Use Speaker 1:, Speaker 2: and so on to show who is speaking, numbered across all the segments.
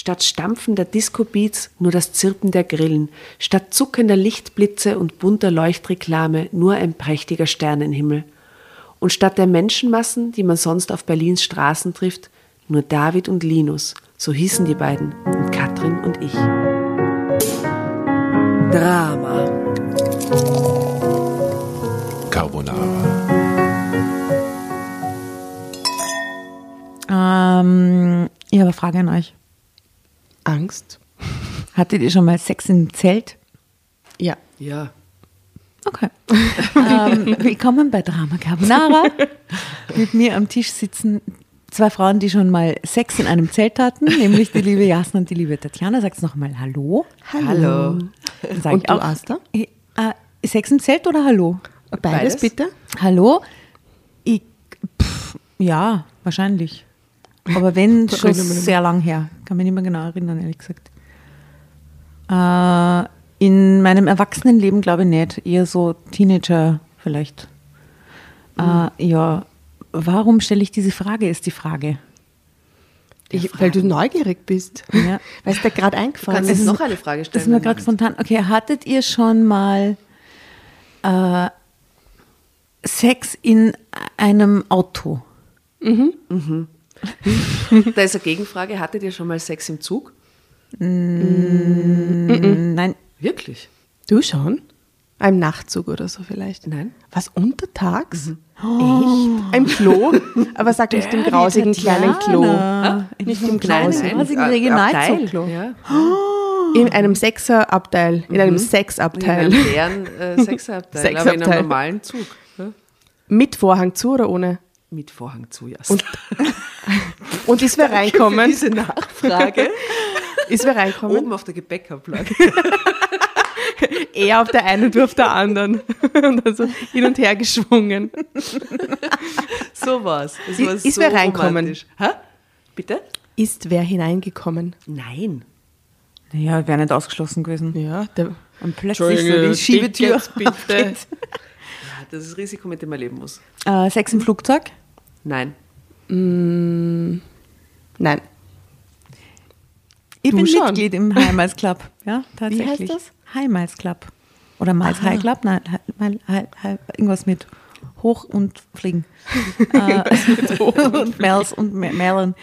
Speaker 1: Statt stampfender Disco-Beats nur das Zirpen der Grillen, statt zuckender Lichtblitze und bunter Leuchtreklame nur ein prächtiger Sternenhimmel. Und statt der Menschenmassen, die man sonst auf Berlins Straßen trifft, nur David und Linus, so hießen die beiden, und Katrin und ich. Drama.
Speaker 2: Carbonara.
Speaker 3: Ähm, ich habe eine Frage an euch.
Speaker 4: Angst?
Speaker 3: Hattet ihr schon mal Sex im Zelt?
Speaker 4: Ja.
Speaker 1: Ja.
Speaker 3: Okay. ähm, willkommen bei Drama Carbonara. Mit mir am Tisch sitzen zwei Frauen, die schon mal Sex in einem Zelt hatten, nämlich die liebe Jasna und die liebe Tatjana. Sag's nochmal Hallo.
Speaker 1: Hallo.
Speaker 3: Sag
Speaker 4: Und
Speaker 3: ich
Speaker 4: du,
Speaker 3: auch,
Speaker 4: Asta?
Speaker 3: Äh, äh, Sex im Zelt oder Hallo?
Speaker 4: Beides,
Speaker 1: Beides?
Speaker 4: bitte?
Speaker 3: Hallo? Ich, pff, ja, wahrscheinlich. Aber wenn, schon sehr lang her. Kann mich nicht mehr genau erinnern, ehrlich gesagt. Äh, in meinem Erwachsenenleben glaube ich nicht. Eher so Teenager vielleicht. Äh, ja, warum stelle ich diese Frage, ist die Frage.
Speaker 4: Ich, weil du neugierig bist.
Speaker 3: Ja.
Speaker 4: Weil es dir gerade eingefallen
Speaker 1: Kannst du
Speaker 4: ist.
Speaker 1: jetzt noch eine Frage stellen?
Speaker 3: Das ist mir gerade spontan. Okay, hattet ihr schon mal äh, Sex in einem Auto?
Speaker 1: Da ist eine Gegenfrage. Hattet ihr schon mal Sex im Zug?
Speaker 3: Nein.
Speaker 1: Wirklich?
Speaker 4: Du schon? Einem Nachtzug oder so vielleicht?
Speaker 1: Nein.
Speaker 4: Was, untertags? Echt? Im Klo? Aber sag nicht im grausigen kleinen Klo.
Speaker 3: In
Speaker 4: Nicht
Speaker 3: kleinen,
Speaker 4: Grausigen.
Speaker 3: grausigen Regionalzugklo.
Speaker 1: Ja.
Speaker 4: In einem Sechserabteil, in einem Sexabteil.
Speaker 1: In einem leeren äh, Sechserabteil, aber in einem normalen Zug. Ja?
Speaker 4: Mit Vorhang zu oder ohne?
Speaker 1: Mit Vorhang zu, ja.
Speaker 4: Und, und ist wer reinkommen?
Speaker 1: Diese Nachfrage.
Speaker 4: Ist wer reinkommen?
Speaker 1: Oben auf der Gepäckablage.
Speaker 4: Er auf der einen, du auf der anderen. Und also hin und her geschwungen.
Speaker 1: So war's. Es
Speaker 4: Ist-
Speaker 1: war
Speaker 4: ist
Speaker 1: so
Speaker 4: wer reinkommen?
Speaker 1: romantisch. Hä? Bitte?
Speaker 4: Ist wer hineingekommen?
Speaker 1: Nein.
Speaker 3: Naja, wäre nicht ausgeschlossen gewesen.
Speaker 4: Ja, der
Speaker 3: Und plötzlich so die Schiebetür.
Speaker 4: Bitte.
Speaker 1: Ja, Das ist das Risiko, mit dem man leben muss.
Speaker 3: Äh, Sex im Flugzeug?
Speaker 1: Nein.
Speaker 4: Nein.
Speaker 3: Ich
Speaker 4: Du
Speaker 3: bin
Speaker 4: schon.
Speaker 3: Mitglied im High Miles Club. Ja, tatsächlich.
Speaker 4: heißt das?
Speaker 3: High Miles Club. Oder Miles High Club? Nein, Mile- High, High, irgendwas mit Hoch und Fliegen. äh, und Mels und Me- Melon.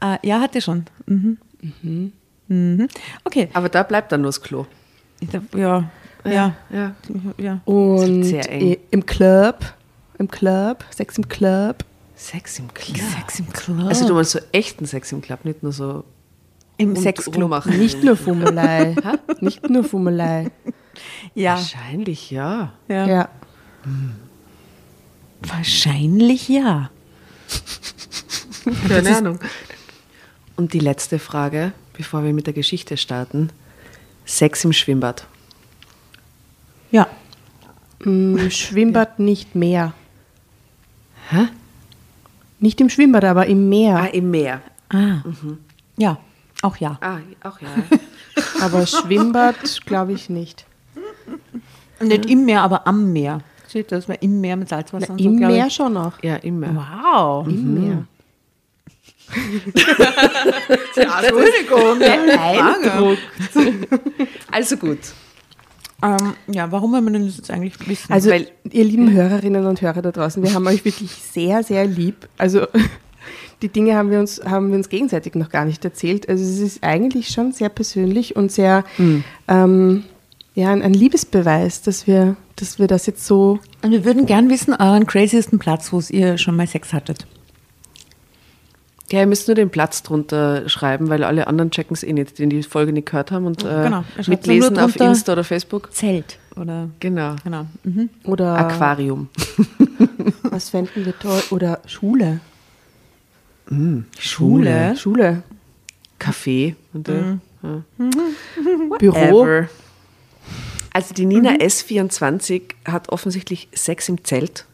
Speaker 3: Äh, ja, hatte schon. Mhm. Mhm. Okay.
Speaker 1: Aber da bleibt dann nur das Klo.
Speaker 3: Ja, ja,
Speaker 1: Ja.
Speaker 3: ja.
Speaker 4: Und
Speaker 1: Sehr eng.
Speaker 4: i- im Club, im Club, Sex im Club.
Speaker 1: Sex im Club.
Speaker 3: Sex im Club.
Speaker 1: Also du meinst so echten Sex im Club, nicht nur so
Speaker 3: Im Sexclub.
Speaker 1: rummachen.
Speaker 4: Nicht nur Fummelei. Nicht nur Fummelei.
Speaker 3: Ja.
Speaker 1: Wahrscheinlich, ja.
Speaker 3: ja.
Speaker 4: Ja.
Speaker 3: Wahrscheinlich ja.
Speaker 1: Keine Ahnung. Und die letzte Frage, bevor wir mit der Geschichte starten. Sex im Schwimmbad.
Speaker 3: Ja.
Speaker 4: Im Schwimmbad nicht mehr.
Speaker 1: Hä?
Speaker 4: Nicht im Schwimmbad, aber im Meer.
Speaker 1: Ah, im Meer.
Speaker 3: Ah. Ja, auch ja.
Speaker 1: Ah, auch ja.
Speaker 4: Aber Schwimmbad glaube ich nicht.
Speaker 3: Nicht im Meer, aber am Meer. Steht das mal im Meer mit Salzwasser
Speaker 4: Na,
Speaker 3: und so,
Speaker 4: Im Meer
Speaker 3: ich.
Speaker 4: schon noch.
Speaker 1: Ja, im Meer.
Speaker 3: Wow.
Speaker 4: Im Meer.
Speaker 3: Entschuldigung.
Speaker 1: Also gut.
Speaker 3: Ähm, ja, warum wollen wir denn das jetzt eigentlich wissen?
Speaker 4: Also,
Speaker 1: Weil-
Speaker 4: ihr lieben Hörerinnen und Hörer da draußen, wir haben euch wirklich sehr, sehr lieb. Also, die Dinge haben wir uns, haben wir uns gegenseitig noch gar nicht erzählt. Also, es ist eigentlich schon sehr persönlich und sehr, ähm, ja, ein, ein Liebesbeweis, dass wir, dass wir das jetzt so
Speaker 3: Und wir würden gern wissen, euren craziesten Platz, wo ihr schon mal Sex hattet.
Speaker 1: Ja, ihr müsst nur den Platz drunter schreiben, weil alle anderen checken es eh nicht, die die Folge nicht gehört haben und äh,
Speaker 3: Genau,
Speaker 1: mitlesen auf Insta oder Facebook.
Speaker 3: Zelt. Oder
Speaker 1: Genau.
Speaker 3: genau. Mhm.
Speaker 4: oder
Speaker 1: Aquarium.
Speaker 4: was fänden wir toll oder Schule.
Speaker 3: Schule.
Speaker 4: Schule.
Speaker 1: Café. Und, äh, ja.
Speaker 4: Büro.
Speaker 1: Ever. Also die Nina S24 hat offensichtlich Sex im Zelt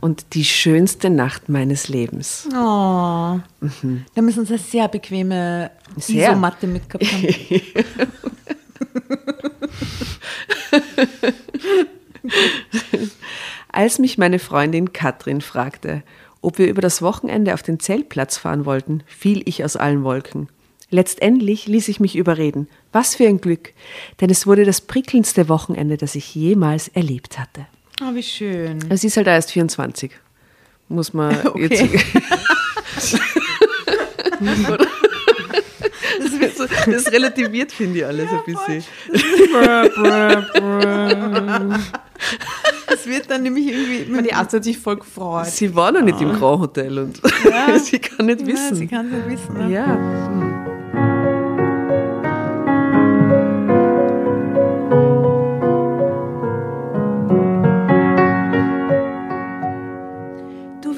Speaker 1: und die schönste Nacht meines Lebens.
Speaker 3: Oh. Da müssen uns eine sehr bequeme
Speaker 1: Sehr.
Speaker 3: Isomatte mitgehabt haben.
Speaker 1: Als mich meine Freundin Katrin fragte, ob wir über das Wochenende auf den Zeltplatz fahren wollten, fiel ich aus allen Wolken. Letztendlich ließ ich mich überreden. Was für ein Glück, denn es wurde das prickelndste Wochenende, das ich jemals erlebt hatte.
Speaker 3: Oh, wie schön.
Speaker 1: Sie ist halt erst 24. Muss man
Speaker 3: Okay.
Speaker 1: jetzt. Das, wird so, das relativiert, finde ich, alles ein bisschen.
Speaker 3: Das wird dann nämlich irgendwie.
Speaker 4: Die Arzt hat sich voll gefreut.
Speaker 1: Sie war noch nicht im Grand Hotel und sie kann nicht
Speaker 3: Ja,
Speaker 1: wissen.
Speaker 3: sie kann es nicht wissen. Ne?
Speaker 1: Ja.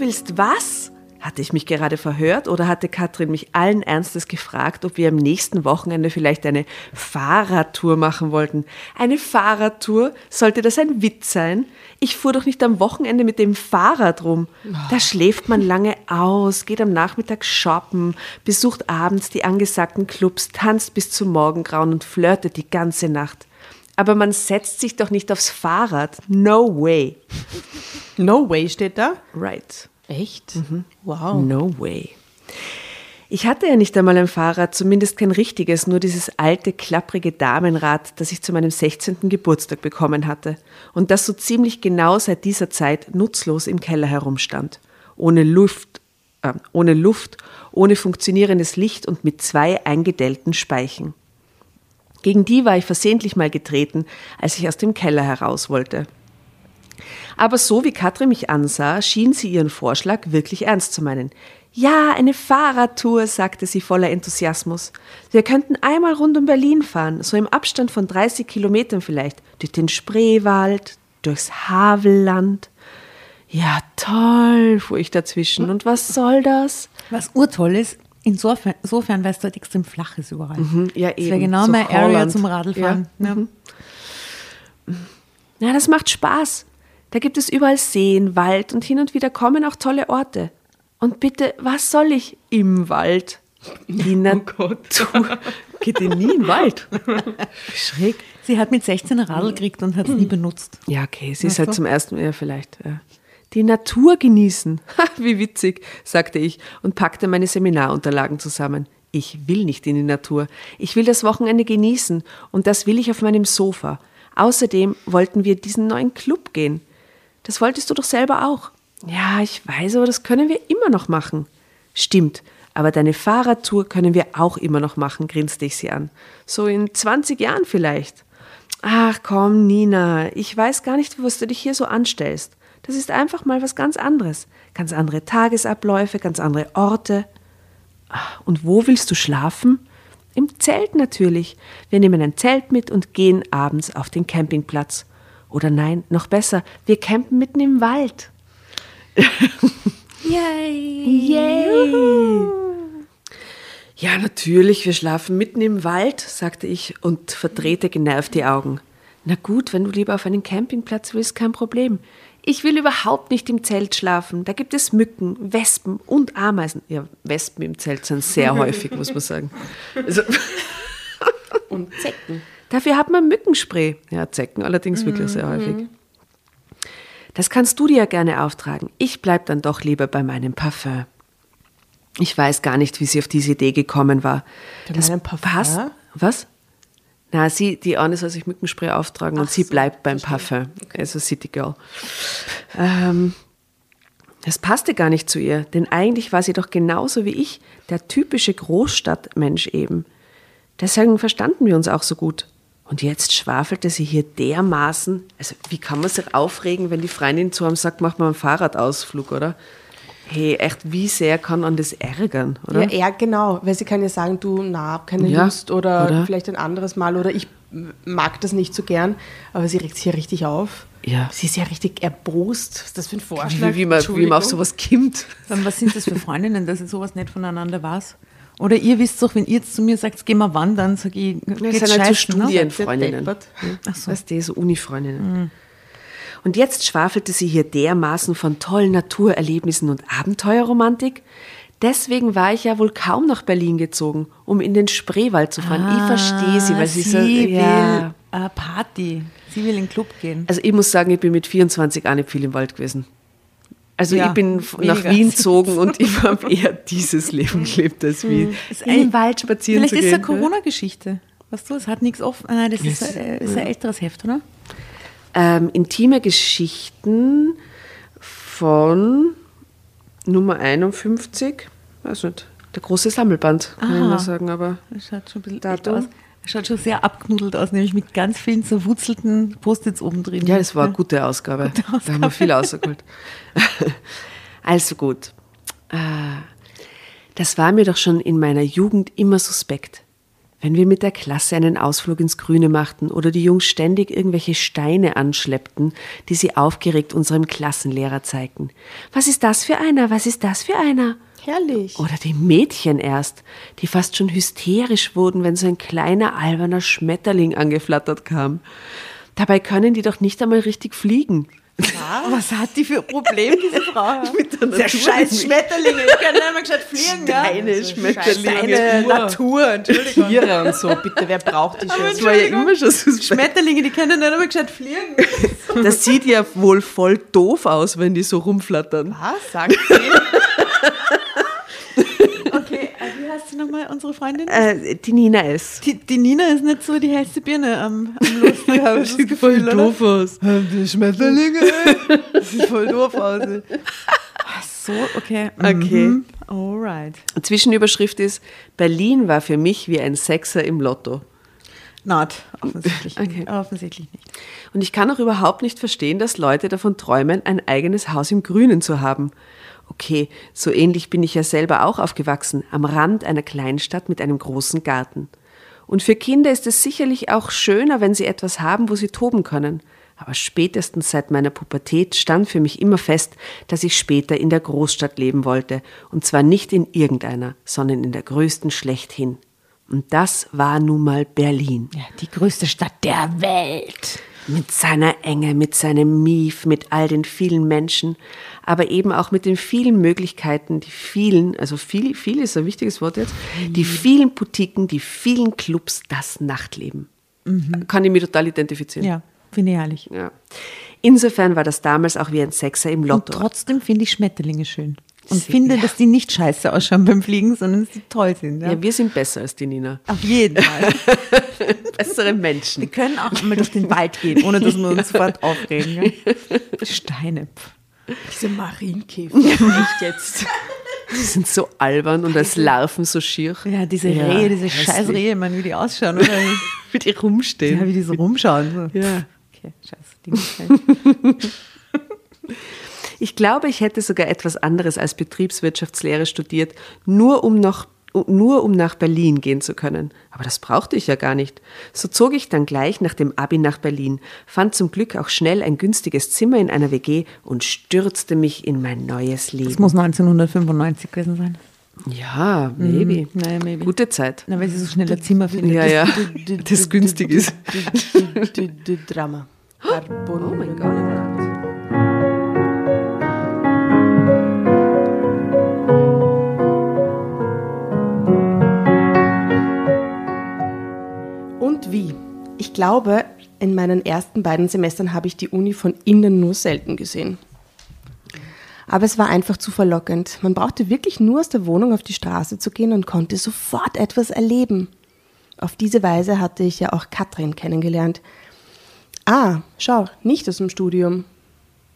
Speaker 1: Willst was? Hatte ich mich gerade verhört oder hatte Katrin mich allen Ernstes gefragt, ob wir am nächsten Wochenende vielleicht eine Fahrradtour machen wollten? Eine Fahrradtour? Sollte das ein Witz sein? Ich fuhr doch nicht am Wochenende mit dem Fahrrad rum. Da schläft man lange aus, geht am Nachmittag shoppen, besucht abends die angesagten Clubs, tanzt bis zum Morgengrauen und flirtet die ganze Nacht. Aber man setzt sich doch nicht aufs Fahrrad. No way.
Speaker 4: No way steht da.
Speaker 1: Right.
Speaker 4: Echt?
Speaker 1: Mhm.
Speaker 4: Wow.
Speaker 1: No way. Ich hatte ja nicht einmal ein Fahrrad, zumindest kein richtiges, nur dieses alte, klapprige Damenrad, das ich zu meinem 16. Geburtstag bekommen hatte und das so ziemlich genau seit dieser Zeit nutzlos im Keller herumstand. Ohne Luft, äh, ohne Luft, ohne funktionierendes Licht und mit zwei eingedellten Speichen. Gegen die war ich versehentlich mal getreten, als ich aus dem Keller heraus wollte. Aber so wie Katrin mich ansah, schien sie ihren Vorschlag wirklich ernst zu meinen. Ja, eine Fahrradtour, sagte sie voller Enthusiasmus. Wir könnten einmal rund um Berlin fahren, so im Abstand von 30 Kilometern vielleicht, durch den Spreewald, durchs Havelland. Ja, toll, fuhr ich dazwischen. Und was soll das?
Speaker 3: Was urtoll ist, insofern, insofern weil es dort extrem flach ist überall.
Speaker 1: ja,
Speaker 3: Das wäre
Speaker 1: eben,
Speaker 3: genau
Speaker 1: so
Speaker 3: mein Area zum Radlfahren. Ja.
Speaker 1: Ja, das macht Spaß. Da gibt es überall Seen, Wald und hin und wieder kommen auch tolle Orte. Und bitte, was soll ich im Wald? Die Natur. Geht ihr nie in den Wald? Schräg.
Speaker 3: Sie hat mit 16 ein Radl gekriegt und hat es nie benutzt.
Speaker 1: Ja, okay, sie ist halt
Speaker 3: so.
Speaker 1: zum ersten Mal, ja, vielleicht. Ja. Die Natur genießen. Ha, wie witzig, sagte ich und packte meine Seminarunterlagen zusammen. Ich will nicht in die Natur. Ich will das Wochenende genießen und das will ich auf meinem Sofa. Außerdem wollten wir diesen neuen Club gehen. Das wolltest du doch selber auch. Ja, ich weiß, aber das können wir immer noch machen. Stimmt, aber deine Fahrradtour können wir auch immer noch machen, grinste ich sie an. So in 20 Jahren vielleicht. Ach komm, Nina, ich weiß gar nicht, was du dich hier so anstellst. Das ist einfach mal was ganz anderes. Ganz andere Tagesabläufe, ganz andere Orte. Ach, Und wo willst du schlafen? Im Zelt natürlich. Wir nehmen ein Zelt mit und gehen abends auf den Campingplatz. Oder nein, noch besser, wir campen mitten im Wald.
Speaker 3: Yay!
Speaker 1: Yay! Ja, natürlich, wir schlafen mitten im Wald, sagte ich und verdrehte genervt die Augen. Na gut, wenn du lieber auf einen Campingplatz willst, kein Problem. Ich will überhaupt nicht im Zelt schlafen. Da gibt es Mücken, Wespen und Ameisen. Ja, Wespen im Zelt sind sehr häufig, muss man sagen. Also,
Speaker 4: Und Zecken.
Speaker 1: Dafür hat man Mückenspray. Ja, Zecken allerdings wirklich sehr häufig. Das kannst du dir ja gerne auftragen. Ich bleib dann doch lieber bei meinem Parfum. Ich weiß gar nicht, wie sie auf diese Idee gekommen war.
Speaker 4: Bei
Speaker 1: das
Speaker 4: Parfum?
Speaker 1: passt. Was? Na, sie, die eine soll sich Mückenspray auftragen und sie
Speaker 4: so,
Speaker 1: bleibt beim Parfum. Also City Girl. Ähm, das passte gar nicht zu ihr, denn eigentlich war sie doch genauso wie ich, der typische Großstadtmensch eben. Deswegen verstanden wir uns auch so gut. Und jetzt schwafelte sie hier dermaßen. Also, wie kann man sich aufregen, wenn die Freundin zu einem sagt, mach mal einen Fahrradausflug, oder? Hey, echt, wie sehr kann man das ärgern, oder?
Speaker 4: Ja, ja, genau. Weil sie kann ja sagen, du, na, hab keine
Speaker 1: Ja,
Speaker 4: Lust oder,
Speaker 1: oder?
Speaker 4: vielleicht ein anderes Mal oder ich mag das nicht so gern. Aber sie regt sich ja richtig auf.
Speaker 1: Ja.
Speaker 4: Sie ist ja richtig erbost. Was ist das für ein Vorschlag?
Speaker 1: wie, wie, man, wie man auf sowas kommt.
Speaker 3: Dann, was sind das für Freundinnen, dass ihr sowas nicht voneinander weiß? Oder ihr wisst doch, wenn ihr jetzt zu mir sagt, geh mal wandern, sag ich,
Speaker 1: Das
Speaker 3: geht's
Speaker 1: sind halt so
Speaker 3: ne?
Speaker 1: Studienfreundinnen.
Speaker 4: Deppert.
Speaker 1: Ach so. Weißt du, so Uni-Freundinnen. Und jetzt schwafelte sie hier dermaßen von tollen Naturerlebnissen und Abenteuerromantik. Deswegen war ich ja wohl kaum nach Berlin gezogen, um in den Spreewald zu fahren. ich verstehe sie, weil sie, so.
Speaker 3: Ah, will
Speaker 1: Ja.
Speaker 3: äh, Party. Sie will in den Club gehen.
Speaker 1: Also ich muss sagen, ich bin mit 24 auch nicht viel im Wald gewesen. Also
Speaker 3: Ja,
Speaker 1: ich bin nach. Wien gezogen und ich habe eher dieses Leben gelebt als wie
Speaker 3: Ist
Speaker 1: in den Wald spazieren
Speaker 3: Vielleicht
Speaker 1: zu
Speaker 3: ist es
Speaker 1: gehen.
Speaker 3: eine Corona-Geschichte. Weißt du, es hat nichts offen. Nein, das ist, ein, ist ein älteres Heft, oder?
Speaker 1: ähm, intime Geschichten von Nummer 51, weiß nicht, der große Sammelband, kann ich
Speaker 3: Aha.
Speaker 1: mal sagen, aber
Speaker 3: Das schaut schon ein bisschen
Speaker 1: Datum?
Speaker 3: echt aus. Schaut schon sehr abknudelt aus, nämlich mit ganz vielen zerwurzelten Post-its oben drin.
Speaker 1: ja, es war eine gute Ausgabe. Da haben wir viel rausgeholt. also gut. Äh, Das war mir doch schon in meiner Jugend immer suspekt. Wenn wir mit der Klasse einen Ausflug ins Grüne machten oder die Jungs ständig irgendwelche Steine anschleppten, die sie aufgeregt unserem Klassenlehrer zeigten. Was ist das für einer? Was ist das für einer?
Speaker 4: Herrlich.
Speaker 1: Oder die Mädchen erst, die fast schon hysterisch wurden, wenn so ein kleiner alberner Schmetterling angeflattert kam. Dabei können die doch nicht einmal richtig fliegen.
Speaker 3: Was hat die für ein Problem, diese Frau?
Speaker 1: Mit der Natur
Speaker 3: scheiß
Speaker 1: nicht.
Speaker 3: Schmetterlinge, die können nicht mal gescheit fliegen.
Speaker 1: Steine,
Speaker 3: ja?
Speaker 1: Schmetterlinge.
Speaker 3: Steine, Natur, Entschuldigung.
Speaker 4: Tiere und so, bitte, wer braucht die
Speaker 1: Das
Speaker 4: schon?
Speaker 1: war ja immer schon suspekt.
Speaker 3: Schmetterlinge, die können nicht einmal gescheit fliegen.
Speaker 1: Das sieht ja wohl voll doof aus, wenn die so rumflattern.
Speaker 4: Was sagt sie?
Speaker 3: Okay, äh, wie heißt sie nochmal, unsere Freundin?
Speaker 1: Äh, die Nina S.
Speaker 3: Die, die Nina ist nicht so die hellste Birne am, am Lustig, habe ich das Gefühl, oder?
Speaker 1: aus.
Speaker 3: Die Schmetterlinge, das sieht voll doof aus. Ach so, okay.
Speaker 1: Okay.
Speaker 3: Mhm. Alright.
Speaker 1: Zwischenüberschrift ist, Berlin war für mich wie ein Sechser im Lotto.
Speaker 3: Not, offensichtlich,
Speaker 1: Okay.
Speaker 3: offensichtlich nicht.
Speaker 1: Und ich kann auch überhaupt nicht verstehen, dass Leute davon träumen, ein eigenes Haus im Grünen zu haben. Okay, so ähnlich bin ich ja selber auch aufgewachsen, am Rand einer Kleinstadt mit einem großen Garten. Und für Kinder ist es sicherlich auch schöner, wenn sie etwas haben, wo sie toben können. Aber spätestens seit meiner Pubertät stand für mich immer fest, dass ich später in der Großstadt leben wollte. Und zwar nicht in irgendeiner, sondern in der größten schlechthin. Und das war nun mal Berlin.
Speaker 3: Ja, die größte Stadt der Welt.
Speaker 1: Mit seiner Enge, mit seinem Mief, mit all den vielen Menschen, aber eben auch mit den vielen Möglichkeiten, die vielen, also viel, viel ist ein wichtiges Wort jetzt, die vielen Boutiquen, die vielen Clubs, das Nachtleben. Kann ich mich total identifizieren.
Speaker 3: Ja, finde ich herrlich.
Speaker 1: Ja. Insofern war das damals auch wie ein Sechser im
Speaker 3: Und
Speaker 1: Lotto.
Speaker 3: trotzdem finde ich Schmetterlinge schön. Und
Speaker 1: Sie-
Speaker 3: finde,
Speaker 1: ja.
Speaker 3: dass die nicht scheiße ausschauen beim Fliegen, sondern dass die toll sind. Ja?
Speaker 1: ja, wir sind besser als die Nina.
Speaker 3: Auf jeden Fall.
Speaker 1: Bessere
Speaker 3: Wir
Speaker 1: Menschen.
Speaker 3: können auch mal durch den Wald gehen, ohne dass wir uns sofort aufregen. Ja? Steine.
Speaker 4: Diese Marienkäfer. Echt jetzt.
Speaker 1: Die sind so albern und als Larven so schier.
Speaker 3: Ja, diese
Speaker 1: Ja,
Speaker 3: Rehe, diese scheiß Rehe, man, wie die ausschauen. Oder?
Speaker 1: Wie die rumstehen.
Speaker 3: Ja, wie die so rumschauen. So.
Speaker 1: Ja.
Speaker 3: Okay, scheiße. Die nicht
Speaker 1: Ich glaube, ich hätte sogar etwas anderes als Betriebswirtschaftslehre studiert, nur um noch nur um nach Berlin gehen zu können. Aber das brauchte ich ja gar nicht. So zog ich dann gleich nach dem Abi nach Berlin, fand zum Glück auch schnell ein günstiges Zimmer in einer WG und stürzte mich in mein neues Leben.
Speaker 3: Das muss 1995 gewesen sein.
Speaker 1: ja, maybe.
Speaker 3: Mhm. Naja, maybe.
Speaker 1: Gute Zeit.
Speaker 3: Na, weil sie so schnell ein Zimmer findet.
Speaker 1: Ja, ja. Das günstig ist.
Speaker 4: Drama.
Speaker 1: Oh mein Gott.
Speaker 4: Und wie? Ich glaube, in meinen ersten beiden Semestern habe ich die Uni von innen nur selten gesehen. Aber es war einfach zu verlockend. Man brauchte wirklich nur aus der Wohnung auf die Straße zu gehen und konnte sofort etwas erleben. Auf diese Weise hatte ich ja auch Katrin kennengelernt. Ah, schau, nicht aus dem Studium.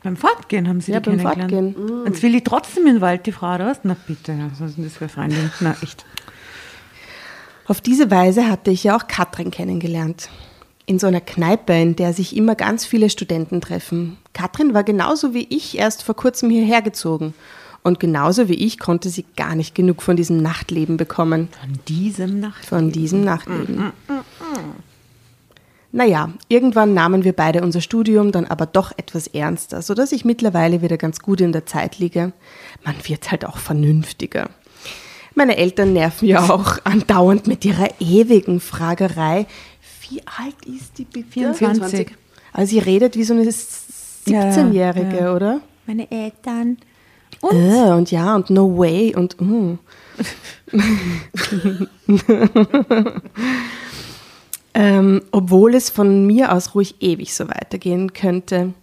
Speaker 3: Beim Fortgehen haben sie
Speaker 4: Ja,
Speaker 3: die
Speaker 4: beim
Speaker 3: kennengelernt.
Speaker 4: Fortgehen.
Speaker 3: Jetzt will die trotzdem in den Wald, die Frau, oder was? Na bitte, was ist denn das für eine Freundin? Na echt.
Speaker 4: Auf diese Weise hatte ich ja auch Katrin kennengelernt. In so einer Kneipe, in der sich immer ganz viele Studenten treffen. Katrin war genauso wie ich erst vor kurzem hierher gezogen. Und genauso wie ich konnte sie gar nicht genug von diesem Nachtleben bekommen.
Speaker 3: Von diesem Nacht.
Speaker 4: Von diesem Nachtleben. Naja, irgendwann nahmen wir beide unser Studium dann aber doch etwas ernster, sodass ich mittlerweile wieder ganz gut in der Zeit liege. Man wird halt auch vernünftiger. Meine Eltern nerven ja auch andauernd mit ihrer ewigen Fragerei. Wie alt ist die bitte?
Speaker 3: 24.
Speaker 4: Also sie redet wie so eine
Speaker 3: Ja, ja,
Speaker 4: 17-Jährige,
Speaker 3: ja.
Speaker 4: oder?
Speaker 3: Meine Eltern.
Speaker 4: Und? Äh, und ja, und no way und uh. ähm, obwohl es von mir aus ruhig ewig so weitergehen könnte.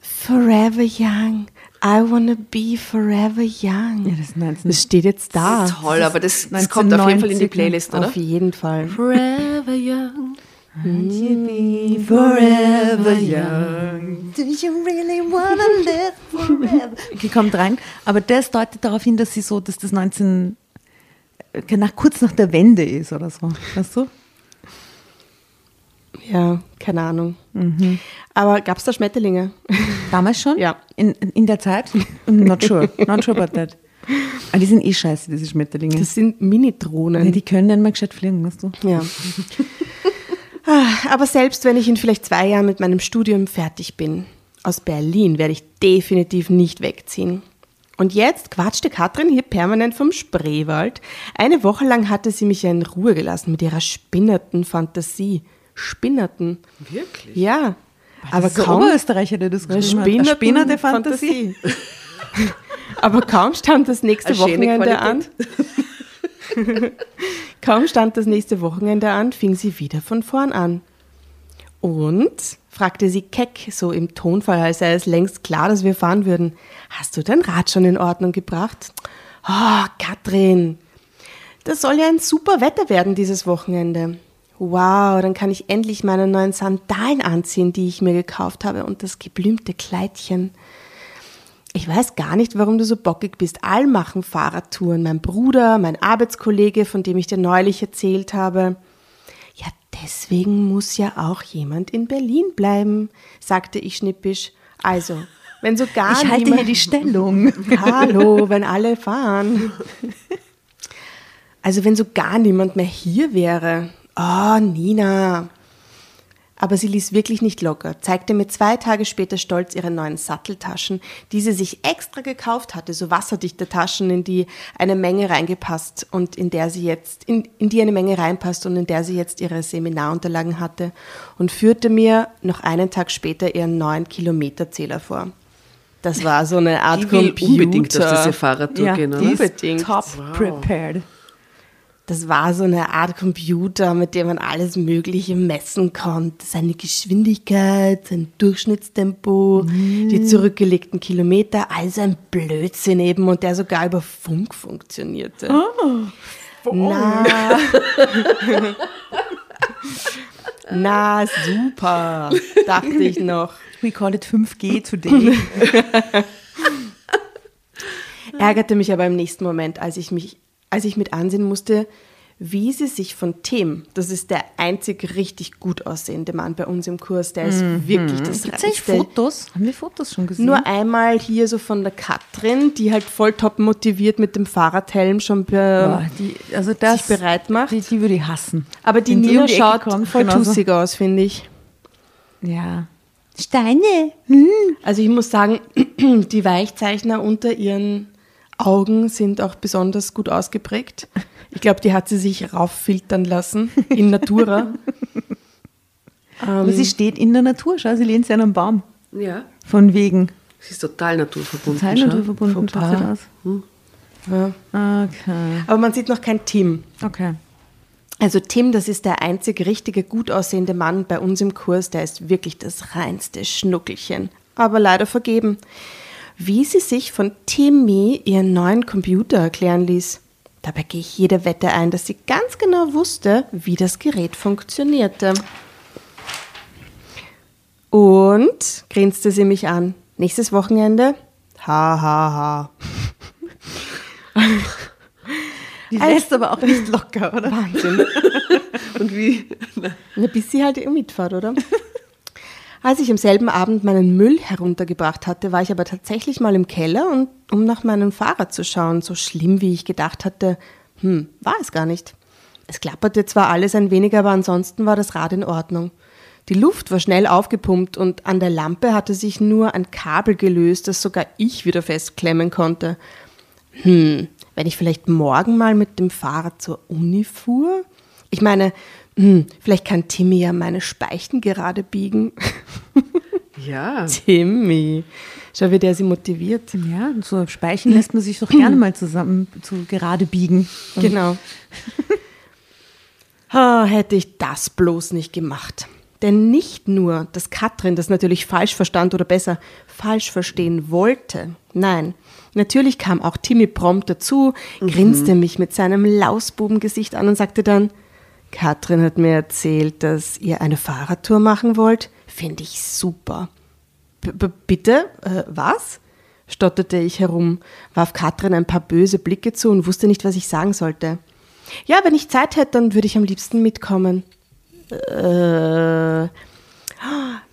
Speaker 4: Forever young. I wanna be forever young.
Speaker 3: Ja, das ist 19.
Speaker 4: Das steht jetzt da.
Speaker 1: Toll, aber das, das kommt auf jeden Fall in die
Speaker 3: 1990,
Speaker 1: Playlist, oder?
Speaker 4: Auf jeden Fall.
Speaker 1: Forever young.
Speaker 3: Forever young. Do you really wanna live forever? Okay, kommt rein. Aber das deutet darauf hin, dass sie so, dass das 19, äh, nach, kurz nach der Wende ist oder so. Weißt du?
Speaker 4: Ja, keine Ahnung. Aber gab es da Schmetterlinge?
Speaker 3: Damals schon?
Speaker 4: Ja.
Speaker 3: In, in der Zeit? Not sure. Not sure about that. Aber die sind eh scheiße, diese Schmetterlinge.
Speaker 4: Das sind Mini-Drohnen.
Speaker 3: ja, die können nicht mal gescheit fliegen, weißt du?
Speaker 4: Ja. Ah, Aber selbst wenn ich in vielleicht zwei Jahren mit meinem Studium fertig bin, aus Berlin werde ich definitiv nicht wegziehen. Und jetzt quatschte Katrin hier permanent vom Spreewald. Eine Woche lang hatte sie mich ja in Ruhe gelassen mit ihrer spinnerten Fantasie. Spinnerten.
Speaker 1: Wirklich?
Speaker 4: Ja.
Speaker 3: Aber
Speaker 4: Aber kaum
Speaker 3: Oberösterreicher, der das geschrieben hat. Spinnerte Fantasie.
Speaker 4: Aber kaum stand das nächste Wochenende an. Kaum stand das nächste Wochenende an, fing sie wieder von vorn an. Und fragte sie keck, so im Tonfall, als sei es längst klar, dass wir fahren würden. Hast du dein Rad schon in Ordnung gebracht? Oh, Katrin, das soll ja ein super Wetter werden dieses Wochenende. Wow, dann kann ich endlich meine neuen Sandalen anziehen, die ich mir gekauft habe und das geblümte Kleidchen. Ich weiß gar nicht, warum du so bockig bist. All machen Fahrradtouren. Mein Bruder, mein Arbeitskollege, von dem ich dir neulich erzählt habe. Ja, deswegen muss ja auch jemand in Berlin bleiben, sagte ich schnippisch. Also, wenn so gar
Speaker 3: Ich halte
Speaker 4: niemand...
Speaker 3: hier die Stellung.
Speaker 4: Hallo, wenn alle fahren. Also wenn so gar niemand mehr hier wäre. Oh, Nina. Aber sie ließ wirklich nicht locker, zeigte mir zwei Tage später stolz ihre neuen Satteltaschen, die sie sich extra gekauft hatte, so wasserdichte Taschen, in die eine Menge reingepasst und in der sie jetzt, in, in die eine Menge reinpasst und in der sie jetzt ihre Seminarunterlagen hatte und führte mir noch einen Tag später ihren neuen Kilometerzähler vor. Das war so eine Art
Speaker 1: Die will
Speaker 4: Computer.
Speaker 1: unbedingt auf diese Fahrradtour
Speaker 3: Ja,
Speaker 1: gehen,
Speaker 3: die
Speaker 1: oder?
Speaker 3: ist
Speaker 4: Unbedingt.
Speaker 3: top prepared.
Speaker 4: Das war so eine Art Computer, mit dem man alles Mögliche messen konnte. Seine Geschwindigkeit, sein Durchschnittstempo, die zurückgelegten Kilometer, also ein Blödsinn eben und der sogar über Funk funktionierte. Na. Na, super, dachte ich noch.
Speaker 3: We call it 5G today.
Speaker 4: ärgerte mich aber im nächsten Moment, als ich mich, als ich mit ansehen musste, wie sie sich von Tem, das ist der einzig richtig gut aussehende Mann bei uns im Kurs, der ist wirklich das
Speaker 3: Gibt es eigentlich. Fotos? Haben wir Fotos schon gesehen?
Speaker 4: Nur einmal hier so von der Katrin, die halt voll top motiviert mit dem Fahrradhelm schon be
Speaker 3: Boah, die, also das,
Speaker 4: sich bereit macht.
Speaker 3: Die, die würde ich hassen.
Speaker 4: aber die
Speaker 3: Wenn
Speaker 4: Nina
Speaker 3: die
Speaker 4: schaut
Speaker 3: kommt,
Speaker 4: voll
Speaker 3: genauso.
Speaker 4: tussig aus, finde ich.
Speaker 3: Ja. Steine.
Speaker 4: Also ich muss sagen, die Weichzeichner unter ihren Augen sind auch besonders gut ausgeprägt. Ich glaube, die hat sie sich rauffiltern lassen in Natura.
Speaker 3: Aber sie steht in der Natur. Schau, sie lehnt sich an einem Baum.
Speaker 1: Ja.
Speaker 3: Von wegen.
Speaker 1: Sie ist total naturverbunden.
Speaker 3: Total
Speaker 1: schau.
Speaker 3: naturverbunden. Schaut sie aus.
Speaker 4: Ja.
Speaker 3: Okay.
Speaker 4: Aber man sieht noch kein Tim.
Speaker 3: Okay.
Speaker 4: Also Tim, das ist der einzige richtige, gut aussehende Mann bei uns im Kurs. Der ist wirklich das reinste Schnuckelchen. Aber leider vergeben. Wie sie sich von Timmy ihren neuen Computer erklären ließ. Dabei gehe ich jede Wette ein, dass sie ganz genau wusste, wie das Gerät funktionierte. Und grinste sie mich an. Nächstes Wochenende? Ha, ha, ha.
Speaker 3: Die lässt aber auch nicht locker, oder?
Speaker 4: Wahnsinn.
Speaker 1: Und wie?
Speaker 4: Na, bis sie halt mitfahrt, oder? Als ich am selben Abend meinen Müll heruntergebracht hatte, war ich aber tatsächlich mal im Keller, und, um nach meinem Fahrrad zu schauen. So schlimm, wie ich gedacht hatte, hm, war es gar nicht. Es klapperte zwar alles ein wenig, aber ansonsten war das Rad in Ordnung. Die Luft war schnell aufgepumpt und an der Lampe hatte sich nur ein Kabel gelöst, das sogar ich wieder festklemmen konnte. Hm, wenn ich vielleicht morgen mal mit dem Fahrrad zur Uni fuhr? Ich meine, hm, vielleicht kann Timmy ja meine Speichen gerade biegen.
Speaker 1: Ja.
Speaker 4: Timmy. Schau, wie der sie motiviert.
Speaker 3: Ja, so Speichen lässt man sich doch gerne mal zusammen zu gerade biegen.
Speaker 4: Genau. Ah, hätte ich das bloß nicht gemacht. Denn nicht nur, dass Katrin das natürlich falsch verstand oder besser falsch verstehen wollte. Nein, natürlich kam auch Timmy prompt dazu, grinste mich mit seinem Lausbubengesicht an und sagte dann, Katrin hat mir erzählt, dass ihr eine Fahrradtour machen wollt. Finde ich super. B -b bitte? Äh, was? stotterte ich herum, warf Katrin ein paar böse Blicke zu und wusste nicht, was ich sagen sollte. Ja, wenn ich Zeit hätte, dann würde ich am liebsten mitkommen. Äh,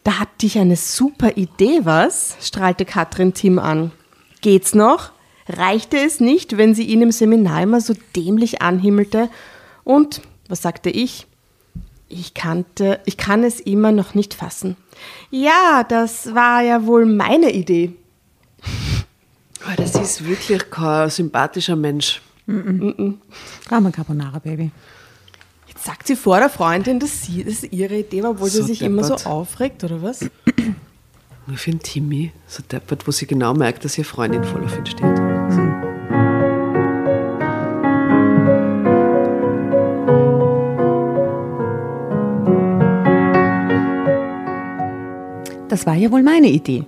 Speaker 4: da hatte ich eine super Idee, was? strahlte Katrin Tim an. Geht's noch? Reichte es nicht, wenn sie ihn im Seminar immer so dämlich anhimmelte? Und, was sagte ich? Ich kannte, ich kann es immer noch nicht fassen. Ja, das war ja wohl meine Idee.
Speaker 1: Oh, das ist wirklich kein sympathischer Mensch.
Speaker 3: Drama Carbonara, Baby.
Speaker 4: Jetzt sagt sie vor der Freundin, dass sie das ihre Idee war, obwohl
Speaker 1: So
Speaker 4: sie sich immer so
Speaker 1: deppert.
Speaker 4: aufregt, oder was?
Speaker 1: Nur für einen Timmy, so deppert, wo sie genau merkt, dass ihre Freundin voll auf ihn steht.
Speaker 3: Das war ja wohl meine Idee.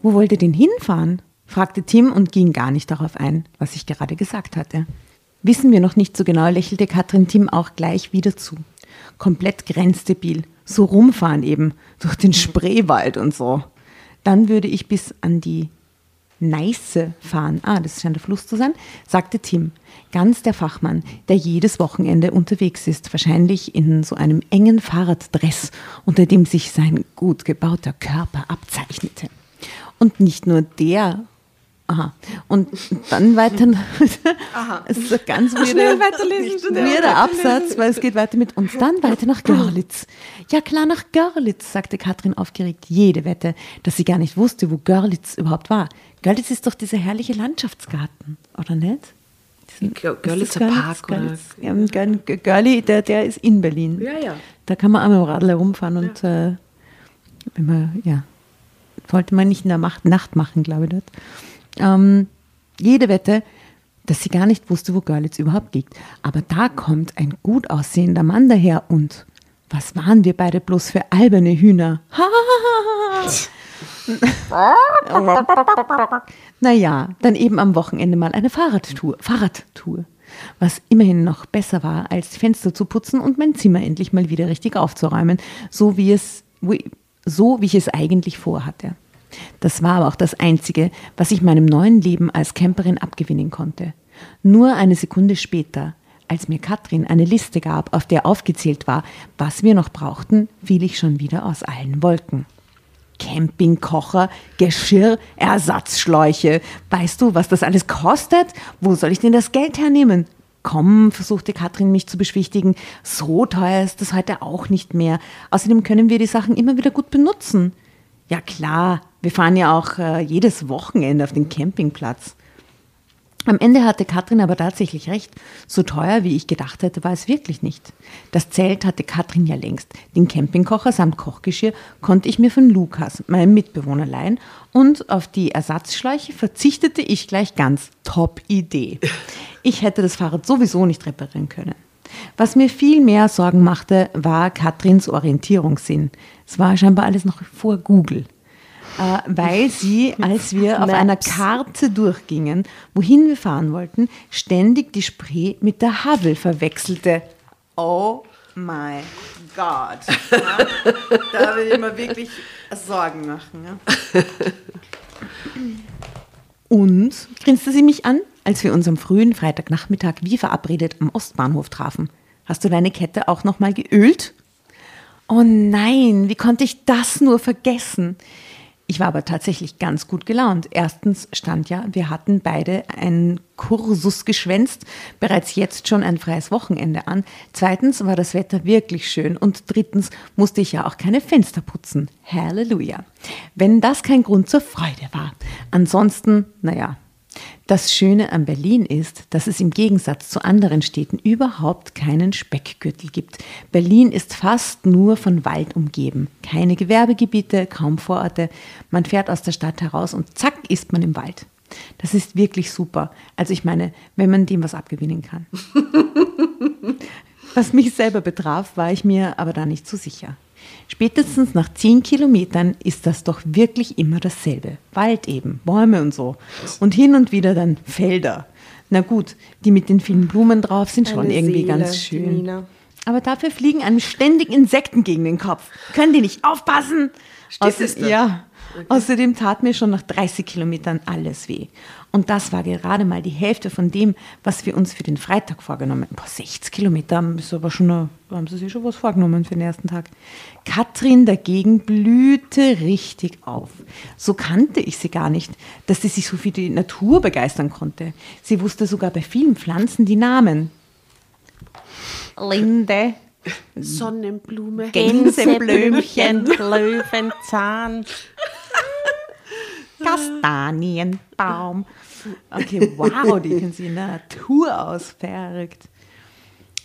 Speaker 3: Wo wollt ihr denn hinfahren? fragte Tim und ging gar nicht darauf ein, was ich gerade gesagt hatte. Wissen wir noch nicht so genau, lächelte Katrin Tim auch gleich wieder zu. Komplett grenzdebil. So rumfahren eben, durch den Spreewald und so. Dann würde ich bis an die Neiße fahren. Ah, das scheint der Fluss zu sein, sagte Tim. Ganz der Fachmann, der jedes Wochenende unterwegs ist, wahrscheinlich in so einem engen Fahrraddress, unter dem sich sein gut gebauter Körper abzeichnete. Und nicht nur der. Aha. Und dann weiter. Aha. Es ist ganz weirder, weirder Absatz, weil es geht weiter mit uns. Dann weiter nach Görlitz. Ja klar, nach Görlitz, sagte Katrin aufgeregt. Jede Wette, dass sie gar nicht wusste, wo Görlitz überhaupt war. Görlitz ist doch dieser herrliche Landschaftsgarten, oder nicht?
Speaker 1: Görlitzer Park oder-
Speaker 3: Görlitz? Ja, Gör- Gör- Görli, der, der ist in Berlin.
Speaker 1: Ja, ja.
Speaker 3: Da kann man auch mit dem Radl herumfahren und äh, wenn man, ja, sollte man nicht in der Macht, Nacht machen, glaube ich, dort. Ähm, jede Wette, dass sie gar nicht wusste, wo Görlitz überhaupt liegt. Aber da kommt ein gut aussehender Mann daher und was waren wir beide bloß für alberne Hühner? naja, dann eben am Wochenende mal eine Fahrradtour. Fahrradtour. Was immerhin noch besser war, als die Fenster zu putzen und mein Zimmer endlich mal wieder richtig aufzuräumen, so wie es, so wie ich es eigentlich vorhatte. Das war aber auch das Einzige, was ich meinem neuen Leben als Camperin abgewinnen konnte. Nur eine Sekunde später, als mir Katrin eine Liste gab, auf der aufgezählt war, was wir noch brauchten, fiel ich schon wieder aus allen Wolken. Campingkocher, Geschirr, Ersatzschläuche. Weißt du, was das alles kostet? Wo soll ich denn das Geld hernehmen? Komm, versuchte Katrin mich zu beschwichtigen. So teuer ist das heute auch nicht mehr. Außerdem können wir die Sachen immer wieder gut benutzen. Ja klar, wir fahren ja auch äh, jedes Wochenende auf den Campingplatz. Am Ende hatte Katrin aber tatsächlich recht. So teuer, wie ich gedacht hätte, war es wirklich nicht. Das Zelt hatte Katrin ja längst. Den Campingkocher samt Kochgeschirr konnte ich mir von Lukas, meinem Mitbewohner, leihen. Und auf die Ersatzschläuche verzichtete ich gleich ganz. Top Idee. Ich hätte das Fahrrad sowieso nicht reparieren können. Was mir viel mehr Sorgen machte, war Katrins Orientierungssinn. Es war scheinbar alles noch vor Google weil sie, als wir auf
Speaker 4: Maps.
Speaker 3: einer Karte durchgingen, wohin wir fahren wollten, ständig die Spree mit der Havel verwechselte. Oh my God. Ja, da will ich mir wirklich Sorgen machen. Ja. Und grinste sie mich an, als wir uns am frühen Freitagnachmittag wie verabredet am Ostbahnhof trafen. Hast du deine Kette auch nochmal geölt? Oh nein, wie konnte ich das nur vergessen? Ich war aber tatsächlich ganz gut gelaunt. Erstens stand ja, wir hatten beide einen Kursus geschwänzt, bereits jetzt schon ein freies Wochenende an. Zweitens war das Wetter wirklich schön und drittens musste ich ja auch keine Fenster putzen. Halleluja. Wenn das kein Grund zur Freude war. Ansonsten, naja, das Schöne an Berlin ist, dass es im Gegensatz zu anderen Städten überhaupt keinen Speckgürtel gibt. Berlin ist fast nur von Wald umgeben. Keine Gewerbegebiete, kaum Vororte. Man fährt aus der Stadt heraus und zack ist man im Wald. Das ist wirklich super. Also ich meine, wenn man dem was abgewinnen kann. Was mich selber betraf, war ich mir aber da nicht so sicher. Spätestens nach zehn Kilometern ist das doch wirklich immer dasselbe. Wald eben, Bäume und so. Und hin und wieder dann Felder. Na gut, die mit den vielen Blumen drauf sind schon
Speaker 4: Eine
Speaker 3: irgendwie
Speaker 4: Seele,
Speaker 3: ganz schön.
Speaker 4: Nina.
Speaker 3: Aber dafür fliegen einem ständig Insekten gegen den Kopf. Können die nicht aufpassen?
Speaker 1: Steht es da?
Speaker 3: Ja. Außerdem tat mir schon nach 30 Kilometern alles weh. Und das war gerade mal die Hälfte von dem, was wir uns für den Freitag vorgenommen haben. Boah, 60 Kilometer ist aber schon, eine, haben sie sich schon was vorgenommen für den ersten Tag. Katrin dagegen blühte richtig auf. So kannte ich sie gar nicht, dass sie sich so für die Natur begeistern konnte. Sie wusste sogar bei vielen Pflanzen die Namen. Linde,
Speaker 1: Sonnenblume.
Speaker 3: Gänseblümchen,
Speaker 4: Löwenzahn.
Speaker 3: Kastanienbaum. Okay, wow, die kennen sie in der Natur aus, verrückt.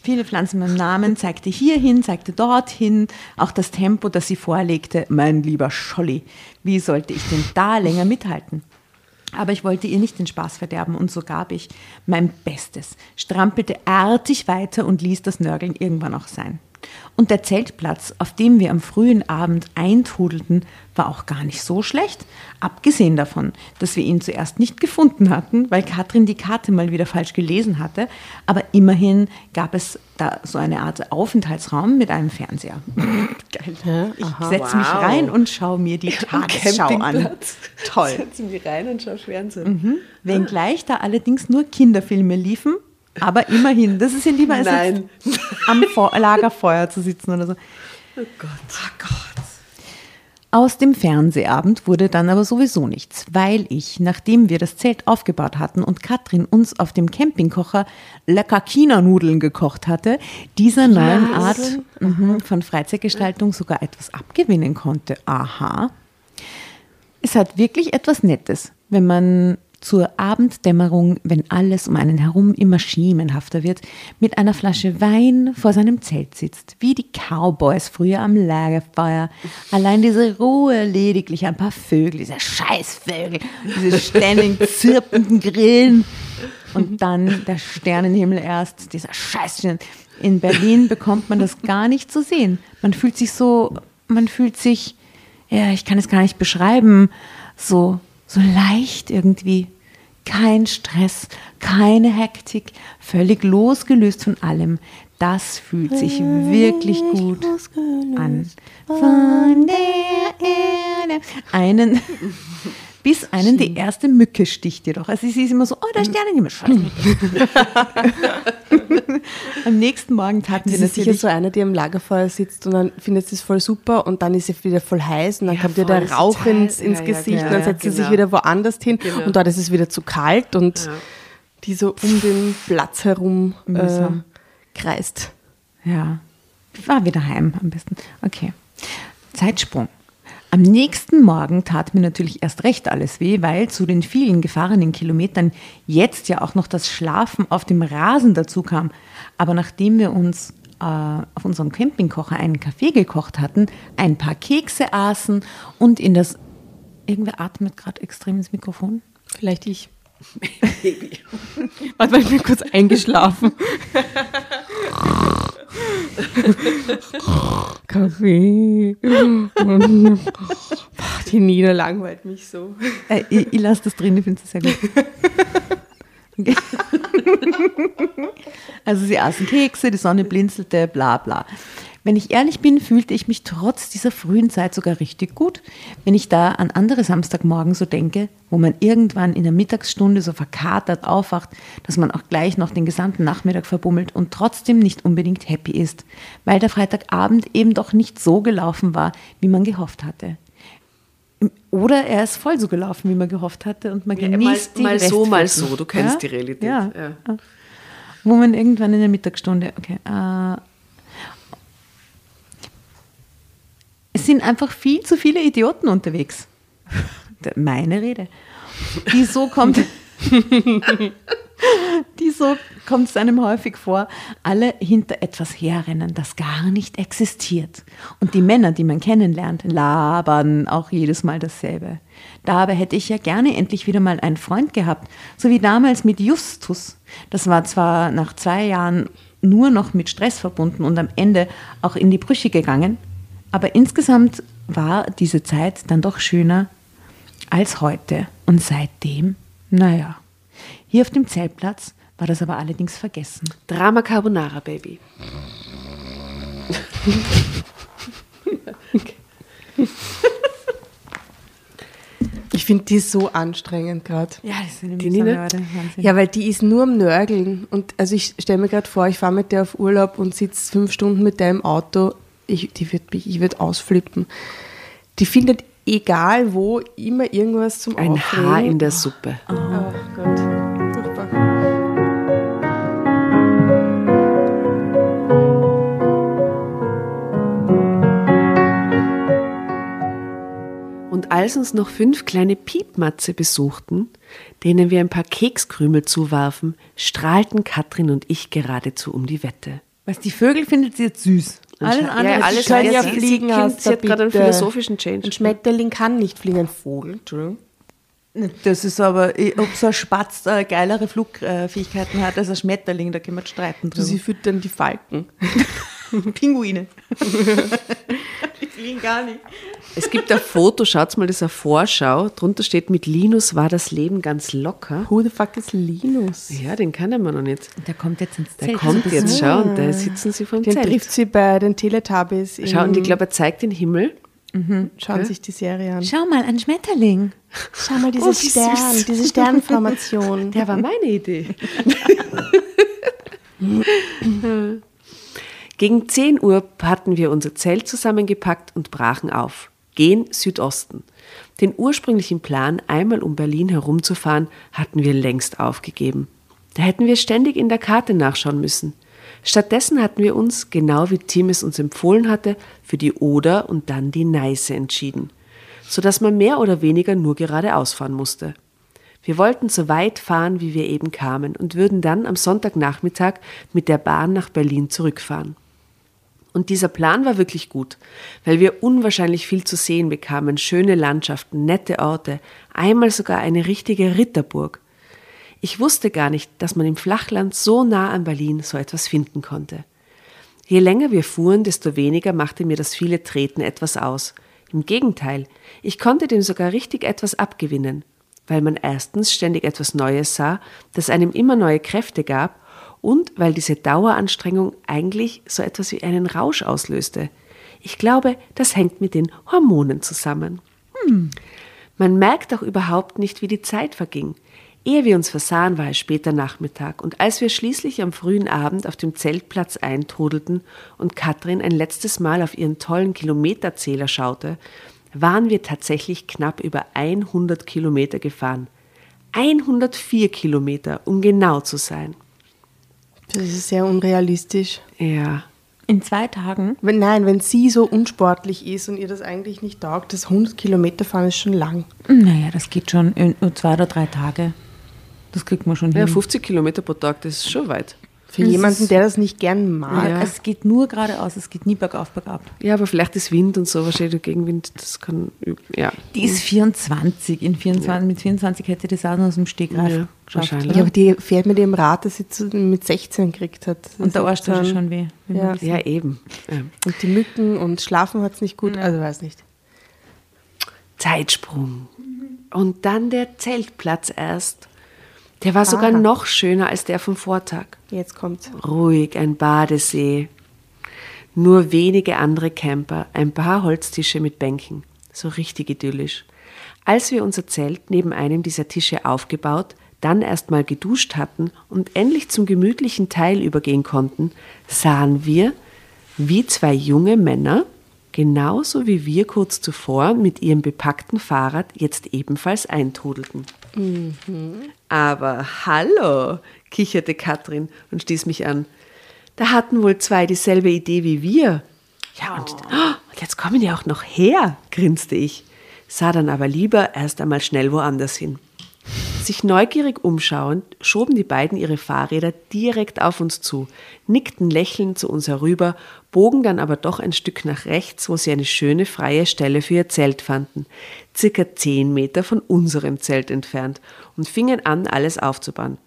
Speaker 3: Viele Pflanzen mit Namen zeigte hierhin, zeigte dorthin, auch das Tempo, das sie vorlegte. Mein lieber Scholli, wie sollte ich denn da länger mithalten? Aber ich wollte ihr nicht den Spaß verderben und so gab ich mein Bestes, strampelte artig weiter und ließ das Nörgeln irgendwann auch sein. Und der Zeltplatz, auf dem wir am frühen Abend eintrudelten, war auch gar nicht so schlecht, abgesehen davon, dass wir ihn zuerst nicht gefunden hatten, weil Katrin die Karte mal wieder falsch gelesen hatte, aber immerhin gab es da so eine Art Aufenthaltsraum mit einem Fernseher. Geil. Ich setze mich
Speaker 1: Wow.
Speaker 3: rein und schaue mir die Tagesschau an. Toll.
Speaker 1: Setz mich rein und schau Fernsehen.
Speaker 3: Wenngleich da allerdings nur Kinderfilme liefen, aber immerhin, das ist ja lieber als
Speaker 1: Nein.
Speaker 3: am Vor Lagerfeuer zu sitzen oder so.
Speaker 1: Oh Gott. Oh Gott.
Speaker 3: Aus dem Fernsehabend wurde dann aber sowieso nichts, weil ich, nachdem wir das Zelt aufgebaut hatten und Katrin uns auf dem Campingkocher lecker China-Nudeln gekocht hatte, dieser neuen Art mhm, von Freizeitgestaltung sogar etwas abgewinnen konnte. Aha. Es hat wirklich etwas Nettes, wenn man zur Abenddämmerung, wenn alles um einen herum immer schemenhafter wird, mit einer Flasche Wein vor seinem Zelt sitzt, wie die Cowboys früher am Lagerfeuer. Allein diese Ruhe, lediglich ein paar Vögel, diese Scheißvögel, diese ständig zirpenden Grillen und dann der Sternenhimmel erst, dieser Scheißstern. In Berlin bekommt man das gar nicht zu sehen. Man fühlt sich so, man fühlt sich, ja, ich kann es gar nicht beschreiben, so, so leicht irgendwie. Kein Stress, keine Hektik, völlig losgelöst von allem. Das fühlt sich wirklich gut an. Von der Erde. Einen, bis einen die erste Mücke sticht jedoch. Also sie ist immer so, oh, der Sternenhimmel. Am nächsten Morgen taten
Speaker 4: Das
Speaker 3: wir
Speaker 4: ist sicher
Speaker 3: natürlich
Speaker 4: so einer, die am Lagerfeuer sitzt und dann findet sie es voll super und dann ist sie wieder voll heiß und dann
Speaker 1: Ja,
Speaker 4: kommt ihr der
Speaker 1: ist
Speaker 4: Rauch ins, ins
Speaker 1: ja, ja,
Speaker 4: Gesicht und
Speaker 1: genau,
Speaker 4: dann setzt sie sich
Speaker 1: genau.
Speaker 4: wieder woanders hin
Speaker 1: Genau.
Speaker 4: und dort ist es wieder zu kalt und
Speaker 1: Ja.
Speaker 4: die so um den Platz herum äh, kreist.
Speaker 3: Ja, war wieder heim am besten. Okay. Zeitsprung. Am nächsten Morgen tat mir natürlich erst recht alles weh, weil zu den vielen gefahrenen Kilometern jetzt ja auch noch das Schlafen auf dem Rasen dazu kam. Aber nachdem wir uns äh, auf unserem Campingkocher einen Kaffee gekocht hatten, ein paar Kekse aßen und in das... Irgendwer atmet gerade extrem ins Mikrofon.
Speaker 4: Vielleicht ich. Warte mal, ich bin kurz eingeschlafen. Kaffee. Boah, Die Nina langweilt mich so.
Speaker 3: Äh, ich ich lasse das drin, ich finde es sehr gut. Also sie aßen Kekse, die Sonne blinzelte, bla bla. Wenn ich ehrlich bin, fühlte ich mich trotz dieser frühen Zeit sogar richtig gut. Wenn ich da an andere Samstagmorgen so denke, wo man irgendwann in der Mittagsstunde so verkatert aufwacht, dass man auch gleich noch den gesamten Nachmittag verbummelt und trotzdem nicht unbedingt happy ist, weil der Freitagabend eben doch nicht so gelaufen war, wie man gehofft hatte. Oder er ist voll so gelaufen, wie man gehofft hatte und man
Speaker 1: Ja,
Speaker 3: genießt
Speaker 1: mal,
Speaker 3: die
Speaker 1: mal so, mal so. Du kennst
Speaker 3: Ja?
Speaker 1: die Realität.
Speaker 3: Ja.
Speaker 1: Ja.
Speaker 3: Wo man irgendwann in der Mittagsstunde, okay, äh, es sind einfach viel zu viele Idioten unterwegs. Meine Rede. Die so kommt, die kommt es einem häufig vor, alle hinter etwas herrennen, das gar nicht existiert. Und die Männer, die man kennenlernt, labern auch jedes Mal dasselbe. Dabei hätte ich ja gerne endlich wieder mal einen Freund gehabt, so wie damals mit Justus. Das war zwar nach zwei Jahren nur noch mit Stress verbunden und am Ende auch in die Brüche gegangen, Aber insgesamt war diese Zeit dann doch schöner als heute. Und seitdem, naja, hier auf dem Zeltplatz war das aber allerdings vergessen.
Speaker 1: Drama Carbonara, Baby.
Speaker 4: Ich finde die so anstrengend gerade.
Speaker 3: Ja, das sind
Speaker 1: Die Nina?
Speaker 4: Ja, weil die ist nur am Nörgeln. Und also ich stelle mir gerade vor, ich fahre mit der auf Urlaub und sitze fünf Stunden mit der im Auto. Ich, die wird mich, ich würde ausflippen. Die findet egal wo immer irgendwas zum
Speaker 1: Ein
Speaker 4: Aufregen.
Speaker 1: Haar in der Suppe.
Speaker 4: Oh Gott. Furchtbar.
Speaker 1: Und als uns noch fünf kleine Piepmatze besuchten, denen wir ein paar Kekskrümel zuwarfen, strahlten Katrin und ich geradezu um die Wette.
Speaker 3: Was die Vögel findet sie jetzt süß. Alles
Speaker 1: Ja,
Speaker 3: andere
Speaker 1: alles weiß
Speaker 4: ja
Speaker 1: sie.
Speaker 4: fliegen,
Speaker 1: sie, kind, sie hat gerade einen philosophischen Change.
Speaker 4: Ein Schmetterling kann nicht fliegen, ein Vogel. Entschuldigung.
Speaker 3: Das ist aber, ob so ein Spatz äh, geilere Flugfähigkeiten hat als ein Schmetterling, da können wir streiten
Speaker 4: Du, sie füttern die Falken.
Speaker 3: Pinguine. fliegen gar nicht.
Speaker 1: Es gibt ein Foto, schaut mal, das ist eine Vorschau. Drunter steht, mit Linus war das Leben ganz locker.
Speaker 4: Who the fuck is Linus?
Speaker 1: Ja, den kennen wir noch nicht.
Speaker 3: Der kommt jetzt ins
Speaker 1: Der
Speaker 3: Zelt.
Speaker 1: kommt jetzt, schau, und da sitzen sie vor dem
Speaker 4: Den
Speaker 1: Zelt.
Speaker 4: trifft sie bei den Teletubbies.
Speaker 1: Schau, und ich glaube, er zeigt den Himmel.
Speaker 4: schauen sich die Serie an.
Speaker 3: Schau mal, ein Schmetterling.
Speaker 4: Schau mal,
Speaker 1: Oh, wie süß.
Speaker 4: diese Sternformation.
Speaker 1: Der war meine Idee. Gegen 10 Uhr hatten wir unser Zelt zusammengepackt und brachen auf. Gehen Südosten. Den ursprünglichen Plan, einmal um Berlin herumzufahren, hatten wir längst aufgegeben. Da hätten wir ständig in der Karte nachschauen müssen. Stattdessen hatten wir uns, genau wie Tim es uns empfohlen hatte, für die Oder und dann die Neiße entschieden, sodass man mehr oder weniger nur geradeaus fahren musste. Wir wollten so weit fahren, wie wir eben kamen und würden dann am Sonntagnachmittag mit der Bahn nach Berlin zurückfahren. Und dieser Plan war wirklich gut, weil wir unwahrscheinlich viel zu sehen bekamen, schöne Landschaften, nette Orte, einmal sogar eine richtige Ritterburg. Ich wusste gar nicht, dass man im Flachland so nah an Berlin so etwas finden konnte. Je länger wir fuhren, desto weniger machte mir das viele Treten etwas aus. Im Gegenteil, ich konnte dem sogar richtig etwas abgewinnen, weil man erstens ständig etwas Neues sah, das einem immer neue Kräfte gab, und weil diese Daueranstrengung eigentlich so etwas wie einen Rausch auslöste. Ich glaube, das hängt mit den Hormonen zusammen. Man merkt auch überhaupt nicht, wie die Zeit verging. Ehe wir uns versahen, war es später Nachmittag, und als wir schließlich am frühen Abend auf dem Zeltplatz eintrudelten und Katrin ein letztes Mal auf ihren tollen Kilometerzähler schaute, waren wir tatsächlich knapp über 100 Kilometer gefahren. 104 Kilometer, um genau zu sein.
Speaker 4: Das ist sehr unrealistisch.
Speaker 1: Ja,
Speaker 3: In zwei Tagen.
Speaker 4: Wenn, nein, wenn sie so unsportlich ist und ihr das eigentlich nicht taugt, das 100 Kilometer fahren ist schon lang.
Speaker 3: Naja, das geht schon in nur zwei oder drei Tage. Das kriegt man schon
Speaker 1: ja
Speaker 3: hin.
Speaker 1: 50 Kilometer pro Tag, das ist schon weit.
Speaker 4: Für
Speaker 3: Das
Speaker 4: jemanden, der das nicht gern mag.
Speaker 1: Ja.
Speaker 3: Es geht nur geradeaus, es geht nie bergauf, bergab.
Speaker 1: Ja, aber vielleicht ist Wind und so, wahrscheinlich der Gegenwind, das kann, ja.
Speaker 3: Die ist 24. In 24 Mit 24 hätte das auch noch aus dem Stegreif
Speaker 1: Ja,
Speaker 3: geschafft.
Speaker 1: wahrscheinlich.
Speaker 4: Ja, aber die fährt mit dem Rad, das sie zu- mit 16 gekriegt hat.
Speaker 3: Und der Arsch tut schon weh.
Speaker 4: Ja.
Speaker 3: das-
Speaker 1: Ja, eben. Ja.
Speaker 4: Und die Mücken und Schlafen hat es nicht gut, also weiß nicht.
Speaker 1: Zeitsprung. Und dann der Zeltplatz erst. Der war sogar
Speaker 4: Aha.
Speaker 1: noch schöner als der vom Vortag.
Speaker 4: Jetzt kommt's.
Speaker 1: Ruhig, ein Badesee. Nur wenige andere Camper, ein paar Holztische mit Bänken. So richtig idyllisch. Als wir unser Zelt neben einem dieser Tische aufgebaut, dann erstmal geduscht hatten und endlich zum gemütlichen Teil übergehen konnten, sahen wir, wie zwei junge Männer, genauso wie wir kurz zuvor mit ihrem bepackten Fahrrad jetzt ebenfalls eintrudelten. Aber hallo, kicherte Katrin und stieß mich an. Da hatten wohl zwei dieselbe Idee wie wir. Ja, und, oh, und jetzt kommen die auch noch her, grinste ich, sah dann aber lieber erst einmal schnell woanders hin. Sich neugierig umschauend, schoben die beiden ihre Fahrräder direkt auf uns zu, nickten lächelnd zu uns herüber, bogen dann aber doch ein Stück nach rechts, wo sie eine schöne freie Stelle für ihr Zelt fanden, circa zehn Meter von unserem Zelt entfernt, und fingen an, alles aufzubauen.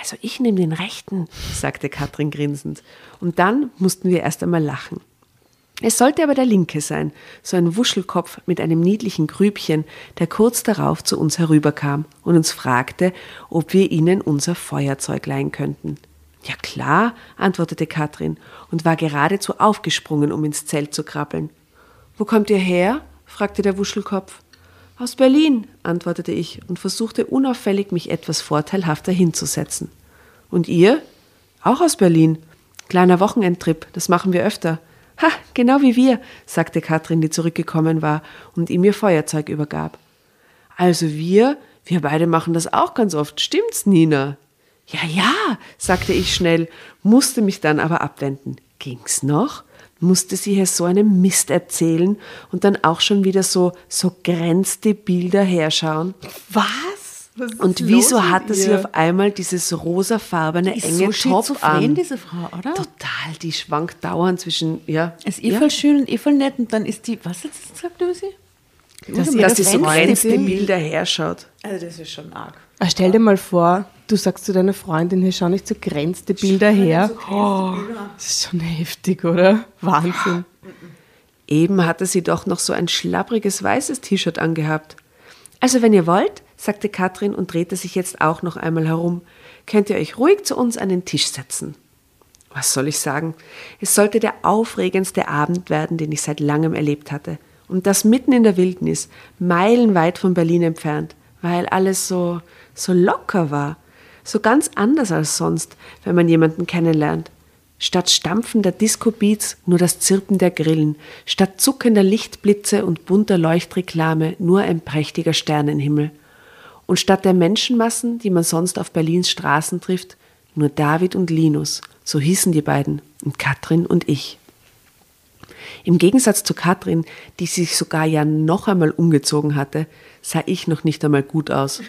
Speaker 1: Also ich nehme den rechten, sagte Katrin grinsend. Und dann mussten wir erst einmal lachen. Es sollte aber der linke sein, so ein Wuschelkopf mit einem niedlichen Grübchen, der kurz darauf zu uns herüberkam und uns fragte, ob wir ihnen unser Feuerzeug leihen könnten. Ja klar, antwortete Katrin und war geradezu aufgesprungen, um ins Zelt zu krabbeln. Wo kommt ihr her? fragte der Wuschelkopf. Aus Berlin, antwortete ich und versuchte unauffällig, mich etwas vorteilhafter hinzusetzen. Und ihr? Auch aus Berlin. Kleiner Wochenendtrip, das machen wir öfter. Ha, genau wie wir, sagte Katrin, die zurückgekommen war und ihm ihr Feuerzeug übergab. Also wir, wir beide machen das auch ganz oft, stimmt's, Nina? Ja, ja, sagte ich schnell, musste mich dann aber abwenden. Ging's noch? Musste sie hier so einen Mist erzählen und dann auch schon wieder so, so grenzte Bilder herschauen?
Speaker 4: Was? Was ist
Speaker 1: Und
Speaker 4: los
Speaker 1: wieso
Speaker 4: mit
Speaker 1: hatte sie auf einmal dieses rosafarbene
Speaker 3: ist
Speaker 1: enge
Speaker 3: so
Speaker 1: Top an?
Speaker 3: diese Frau, oder?
Speaker 1: Total, die schwankt dauernd zwischen, ja.
Speaker 3: Ist eh
Speaker 1: ja.
Speaker 3: voll schön und eh voll nett und dann ist die, was hat sie gesagt, Lucy?
Speaker 1: dass,
Speaker 3: ihre
Speaker 1: dass sie so grenzte Bilder herschaut.
Speaker 3: Also das ist schon arg.
Speaker 4: Stell dir mal vor, du sagst zu deiner Freundin, hier schau nicht so grenzte Bilder her. Oh, das ist schon heftig, oder? Wahnsinn.
Speaker 1: Eben hatte sie doch noch so ein schlappriges weißes T-Shirt angehabt. Also wenn ihr wollt, sagte Katrin und drehte sich jetzt auch noch einmal herum, könnt ihr euch ruhig zu uns an den Tisch setzen. Was soll ich sagen? Es sollte der aufregendste Abend werden, den ich seit langem erlebt hatte. Und das mitten in der Wildnis, meilenweit von Berlin entfernt, weil alles so, so locker war. So ganz anders als sonst, wenn man jemanden kennenlernt. Statt stampfender Disco-Beats nur das Zirpen der Grillen, statt zuckender Lichtblitze und bunter Leuchtreklame nur ein prächtiger Sternenhimmel. Und statt der Menschenmassen, die man sonst auf Berlins Straßen trifft, nur David und Linus, so hießen die beiden, und Katrin und ich. Im Gegensatz zu Katrin, die sich sogar ja noch einmal umgezogen hatte, sah ich noch nicht einmal gut aus.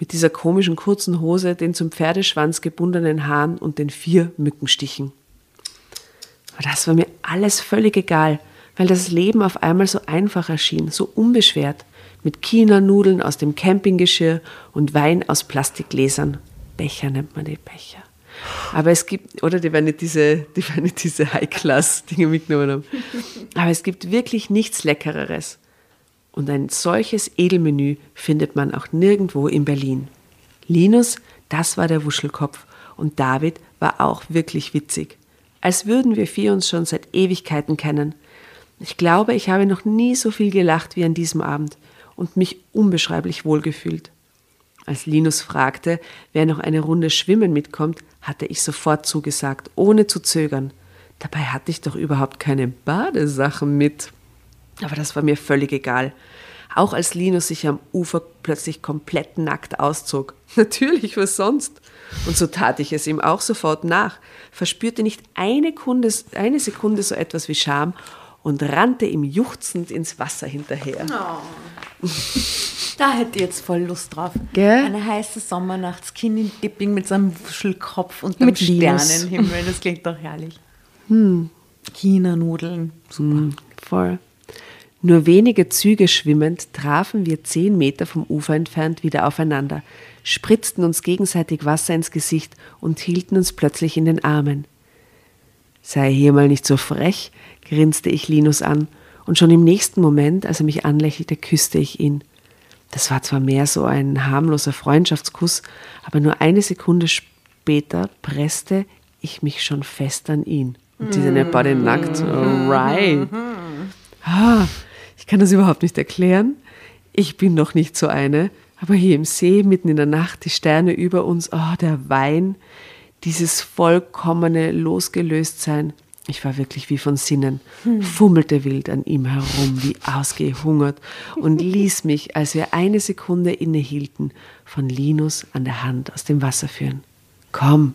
Speaker 1: Mit dieser komischen kurzen Hose, den zum Pferdeschwanz gebundenen Haaren und den vier Mückenstichen. Aber das war mir alles völlig egal, weil das Leben auf einmal so einfach erschien, so unbeschwert, mit China-Nudeln aus dem Campinggeschirr und Wein aus Plastikgläsern. Becher nennt man die Becher. Aber es gibt, oder die werden nicht diese, die diese High-Class-Dinge mitgenommen haben. Aber es gibt wirklich nichts Leckereres. Und ein solches Edelmenü findet man auch nirgendwo in Berlin. Linus, das war der Wuschelkopf. Und David war auch wirklich witzig. Als würden wir vier uns schon seit Ewigkeiten kennen. Ich glaube, ich habe noch nie so viel gelacht wie an diesem Abend und mich unbeschreiblich wohlgefühlt. Als Linus fragte, wer noch eine Runde schwimmen mitkommt, hatte ich sofort zugesagt, ohne zu zögern. Dabei hatte ich doch überhaupt keine Badesachen mit. Aber das war mir völlig egal. Auch als Linus sich am Ufer plötzlich komplett nackt auszog. Natürlich, was sonst? Und so tat ich es ihm auch sofort nach, verspürte nicht eine, Kunde, eine Sekunde so etwas wie Scham und rannte ihm juchzend ins Wasser hinterher.
Speaker 3: Da hätte ich jetzt voll Lust drauf.
Speaker 1: Gell?
Speaker 3: Eine heiße Sommernacht, Skinny Dipping mit so einem Wuschelkopf und einem
Speaker 1: Linus.
Speaker 3: Sternenhimmel. Das klingt doch herrlich. China-Nudeln.
Speaker 1: Mm, voll. Nur wenige Züge schwimmend trafen wir zehn Meter vom Ufer entfernt wieder aufeinander, spritzten uns gegenseitig Wasser ins Gesicht und hielten uns plötzlich in den Armen. Sei hier mal nicht so frech, grinste ich Linus an, und schon im nächsten Moment, als er mich anlächelte, küsste ich ihn. Das war zwar mehr so ein harmloser Freundschaftskuss, aber nur eine Sekunde später presste ich mich schon fest an ihn. Und sie sind ja beide nackt. Alright. Ah, ich kann das überhaupt nicht erklären. Ich bin noch nicht so eine. Aber hier im See, mitten in der Nacht, die Sterne über uns, oh, der Wein, dieses vollkommene Losgelöstsein. Ich war wirklich wie von Sinnen, fummelte wild an ihm herum, wie ausgehungert und ließ mich, als wir eine Sekunde innehielten, von Linus an der Hand aus dem Wasser führen. Komm,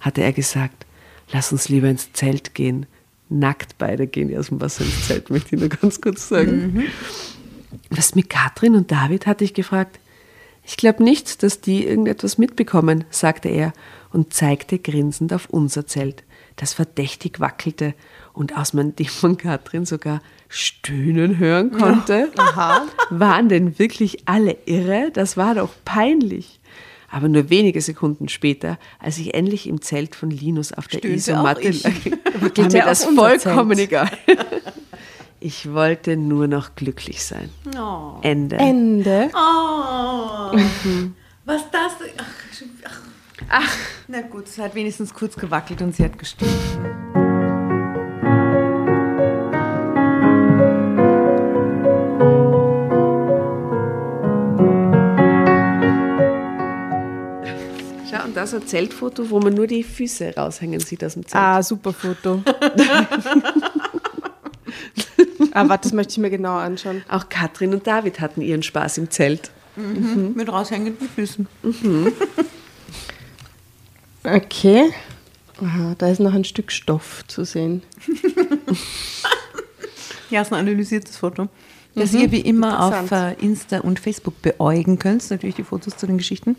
Speaker 1: hatte er gesagt, lass uns lieber ins Zelt gehen. Nackt beide gehen die aus dem Wasser ins Zelt, möchte ich nur ganz kurz sagen. Was mit Katrin und David, hatte ich gefragt. Ich glaube nicht, dass die irgendetwas mitbekommen, sagte er und zeigte grinsend auf unser Zelt, das verdächtig wackelte und aus man dem von Katrin sogar stöhnen hören konnte. Waren denn wirklich alle irre? Das war doch peinlich. Aber nur wenige Sekunden später, als ich endlich im Zelt von Linus auf der
Speaker 3: Stöhnte
Speaker 1: Isomatte lag, war mir das vollkommen
Speaker 3: Zelt.
Speaker 1: egal. Ich wollte nur noch glücklich sein.
Speaker 3: Oh.
Speaker 1: Ende.
Speaker 4: Ende.
Speaker 3: Oh. Was das? Ach, ach. ach. Na gut, es hat wenigstens kurz gewackelt und sie hat gestimmt.
Speaker 1: Da so ein Zeltfoto, wo man nur die Füße raushängen sieht aus dem Zelt.
Speaker 4: Ah, super Foto. ah, warte, das möchte ich mir genau anschauen.
Speaker 1: Auch Katrin und David hatten ihren Spaß im Zelt.
Speaker 3: Mit raushängenden Füßen.
Speaker 4: Okay. Aha, da ist noch ein Stück Stoff zu sehen.
Speaker 3: Ja, ist ein analysiertes Foto. Das ihr wie immer auf äh, Insta und Facebook beäugen könnt. Natürlich die Fotos zu den Geschichten.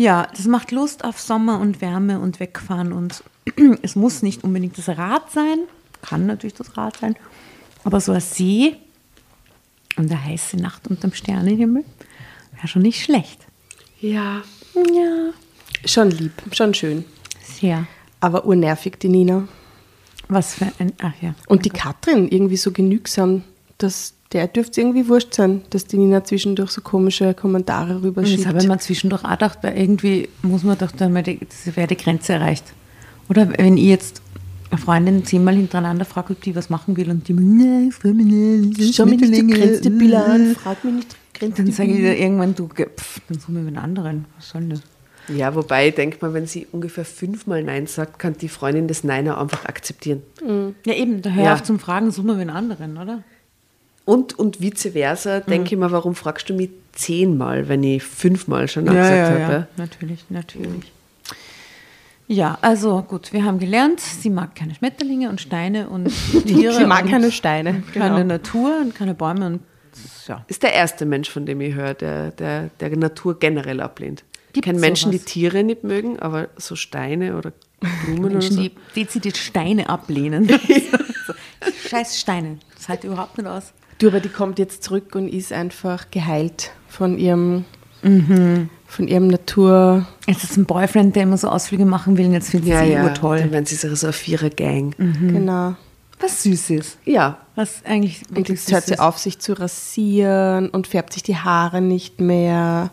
Speaker 3: Ja, das macht Lust auf Sommer und Wärme und Wegfahren. Und es muss nicht unbedingt das Rad sein. Kann natürlich das Rad sein. Aber so ein See und eine heiße Nacht unterm Sternenhimmel wäre schon nicht schlecht.
Speaker 1: Ja.
Speaker 3: Ja,
Speaker 4: Schon lieb, schon schön.
Speaker 3: sehr.
Speaker 4: Aber urnervig, die Nina.
Speaker 3: Was für ein. Ach ja.
Speaker 4: Und die Katrin irgendwie so genügsam, dass der dürfte es irgendwie wurscht sein, dass die Nina zwischendurch so komische Kommentare
Speaker 3: Und das
Speaker 4: rüberschiebt.
Speaker 3: habe ich mir zwischendurch auch gedacht, weil irgendwie muss man doch da mal, die, das wäre die Grenze erreicht. Oder wenn ich jetzt eine Freundin zehnmal hintereinander frage, ob die was machen will und die mir, nein, ich will mich nicht,
Speaker 4: Schau mich nicht die
Speaker 3: Schmetterlinge,
Speaker 4: grenzte Bilder an,
Speaker 3: äh."
Speaker 4: frag mich nicht die grenzte
Speaker 3: Dann sage ich dir irgendwann, du, geh, pff, dann suchen wir einen anderen. Was soll das?
Speaker 1: Ja, wobei ich denke mal, wenn sie ungefähr fünfmal Nein sagt, kann die Freundin des Neiner einfach akzeptieren.
Speaker 3: Ja eben, da hör
Speaker 1: Ja.
Speaker 3: auf zum Fragen, suchen wir einen anderen, oder?
Speaker 1: Und, und vice versa, denke ich mal, warum fragst du mich zehnmal, wenn ich fünfmal schon gesagt habe?
Speaker 3: Natürlich, natürlich. Ja, also gut, wir haben gelernt, sie mag keine Schmetterlinge und Steine und Tiere.
Speaker 4: Sie mag keine Steine.
Speaker 3: keine
Speaker 4: Genau.
Speaker 3: Natur und keine Bäume und ja.
Speaker 1: Ist der erste Mensch, von dem ich höre, der, der, der Natur generell ablehnt. Ich
Speaker 3: Gibt's
Speaker 1: kenne Menschen,
Speaker 3: sowas?
Speaker 1: die Tiere nicht mögen, aber so Steine oder Blumen
Speaker 3: Menschen,
Speaker 1: oder so.
Speaker 3: die dezidiert Steine ablehnen. Scheiß Steine. Das halte ich überhaupt nicht aus.
Speaker 4: Du, aber die kommt jetzt zurück und ist einfach geheilt von ihrem,
Speaker 3: Mhm.
Speaker 4: von ihrem Natur.
Speaker 3: Jetzt ist ein Boyfriend, der immer so Ausflüge machen will und jetzt findet
Speaker 1: Ja,
Speaker 3: sie
Speaker 1: ja,
Speaker 3: urtoll.
Speaker 1: dann werden sie so eine Vierer-Gang.
Speaker 4: Genau.
Speaker 3: Was Süßes.
Speaker 1: Ja,
Speaker 3: Was eigentlich
Speaker 4: Und jetzt hört sie auf, sich zu rasieren und färbt sich die Haare nicht mehr.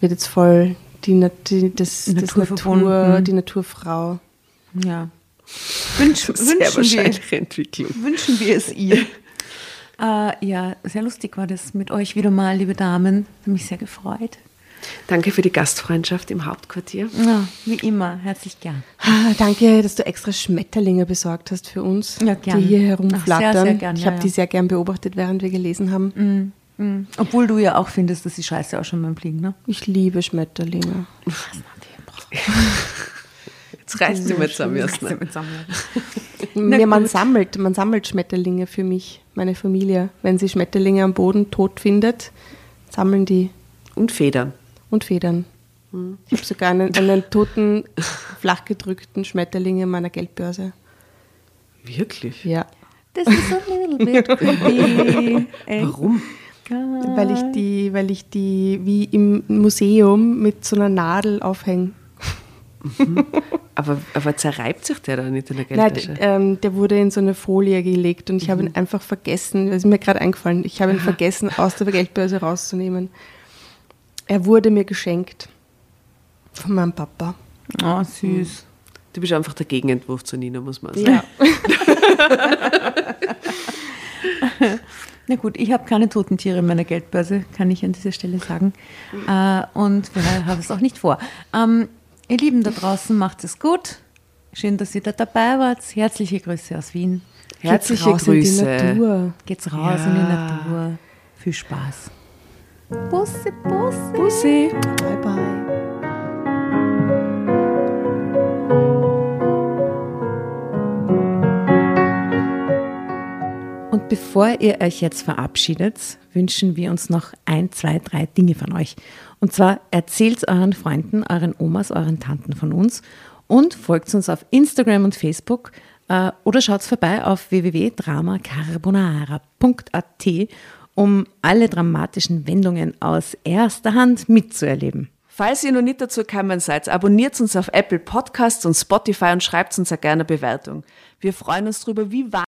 Speaker 4: Wird jetzt voll die, Nat die, das, das
Speaker 3: Natur verbunden.
Speaker 4: die Naturfrau.
Speaker 3: Ja. Wünsch, wünschen, wir, wünschen wir es ihr. Äh, ja, sehr lustig war das mit euch wieder mal, liebe Damen. Hat mich sehr gefreut.
Speaker 1: Danke für die Gastfreundschaft im Hauptquartier.
Speaker 3: Ja, wie immer, herzlich gern.
Speaker 4: Ah, danke, dass du extra Schmetterlinge besorgt hast für uns,
Speaker 3: Ja, gern.
Speaker 4: die hier
Speaker 3: Ach,
Speaker 4: herumflattern.
Speaker 3: sehr, sehr gern,
Speaker 4: ich
Speaker 3: ja,
Speaker 4: habe
Speaker 3: ja.
Speaker 4: die sehr gern beobachtet, während wir gelesen haben.
Speaker 3: Mhm. Obwohl du ja auch findest, dass die Scheiße auch schon beim Fliegen, ne?
Speaker 4: Ich liebe Schmetterlinge.
Speaker 1: Jetzt reißt sie mir zusammen, Jasna.
Speaker 4: Mir, man sammelt, man sammelt Schmetterlinge für mich, meine Familie. Wenn sie Schmetterlinge am Boden tot findet, sammeln die
Speaker 1: Und Federn.
Speaker 4: und Federn. Ich habe sogar einen, einen toten, flachgedrückten Schmetterling in meiner Geldbörse.
Speaker 1: Wirklich?
Speaker 4: Ja,
Speaker 3: Das ist a little bit creepy.
Speaker 1: Warum?
Speaker 4: weil ich die, weil ich die wie im Museum mit so einer Nadel aufhänge.
Speaker 1: Aber, aber zerreibt sich der da nicht in der
Speaker 4: Nein,
Speaker 1: Geldtasche?
Speaker 4: d- ähm, der wurde in so eine Folie gelegt und ich habe ihn einfach vergessen, das ist mir gerade eingefallen, ich habe ihn vergessen, aus der Geldbörse rauszunehmen. Er wurde mir geschenkt von meinem Papa.
Speaker 3: Oh, süß.
Speaker 1: Du bist einfach der Gegenentwurf zu Nina, muss man sagen.
Speaker 4: Ja.
Speaker 3: Na gut, ich habe keine toten Tiere in meiner Geldbörse, kann ich an dieser Stelle sagen. Äh, und wir haben es auch nicht vor. Ähm, ihr Lieben da draußen, macht es gut. Schön, dass ihr da dabei wart. Herzliche Grüße aus Wien.
Speaker 1: Herzliche
Speaker 4: Geht's raus in die
Speaker 1: Grüße.
Speaker 4: Natur.
Speaker 3: Geht's raus in die Natur. Viel Spaß. Bussi, Bussi.
Speaker 1: Bussi.
Speaker 4: Bye bye.
Speaker 3: Und bevor ihr euch jetzt verabschiedet, wünschen wir uns noch ein, zwei, drei Dinge von euch. Und zwar erzählt euren Freunden, euren Omas, euren Tanten von uns und folgt uns auf Instagram und Facebook äh, oder schaut vorbei auf www.dramacarbonara.at, um alle dramatischen Wendungen aus erster Hand mitzuerleben.
Speaker 1: Falls ihr noch nicht dazu gekommen seid, abonniert uns auf Apple Podcasts und Spotify und schreibt uns auch gerne eine Bewertung. Wir freuen uns darüber, wie wahr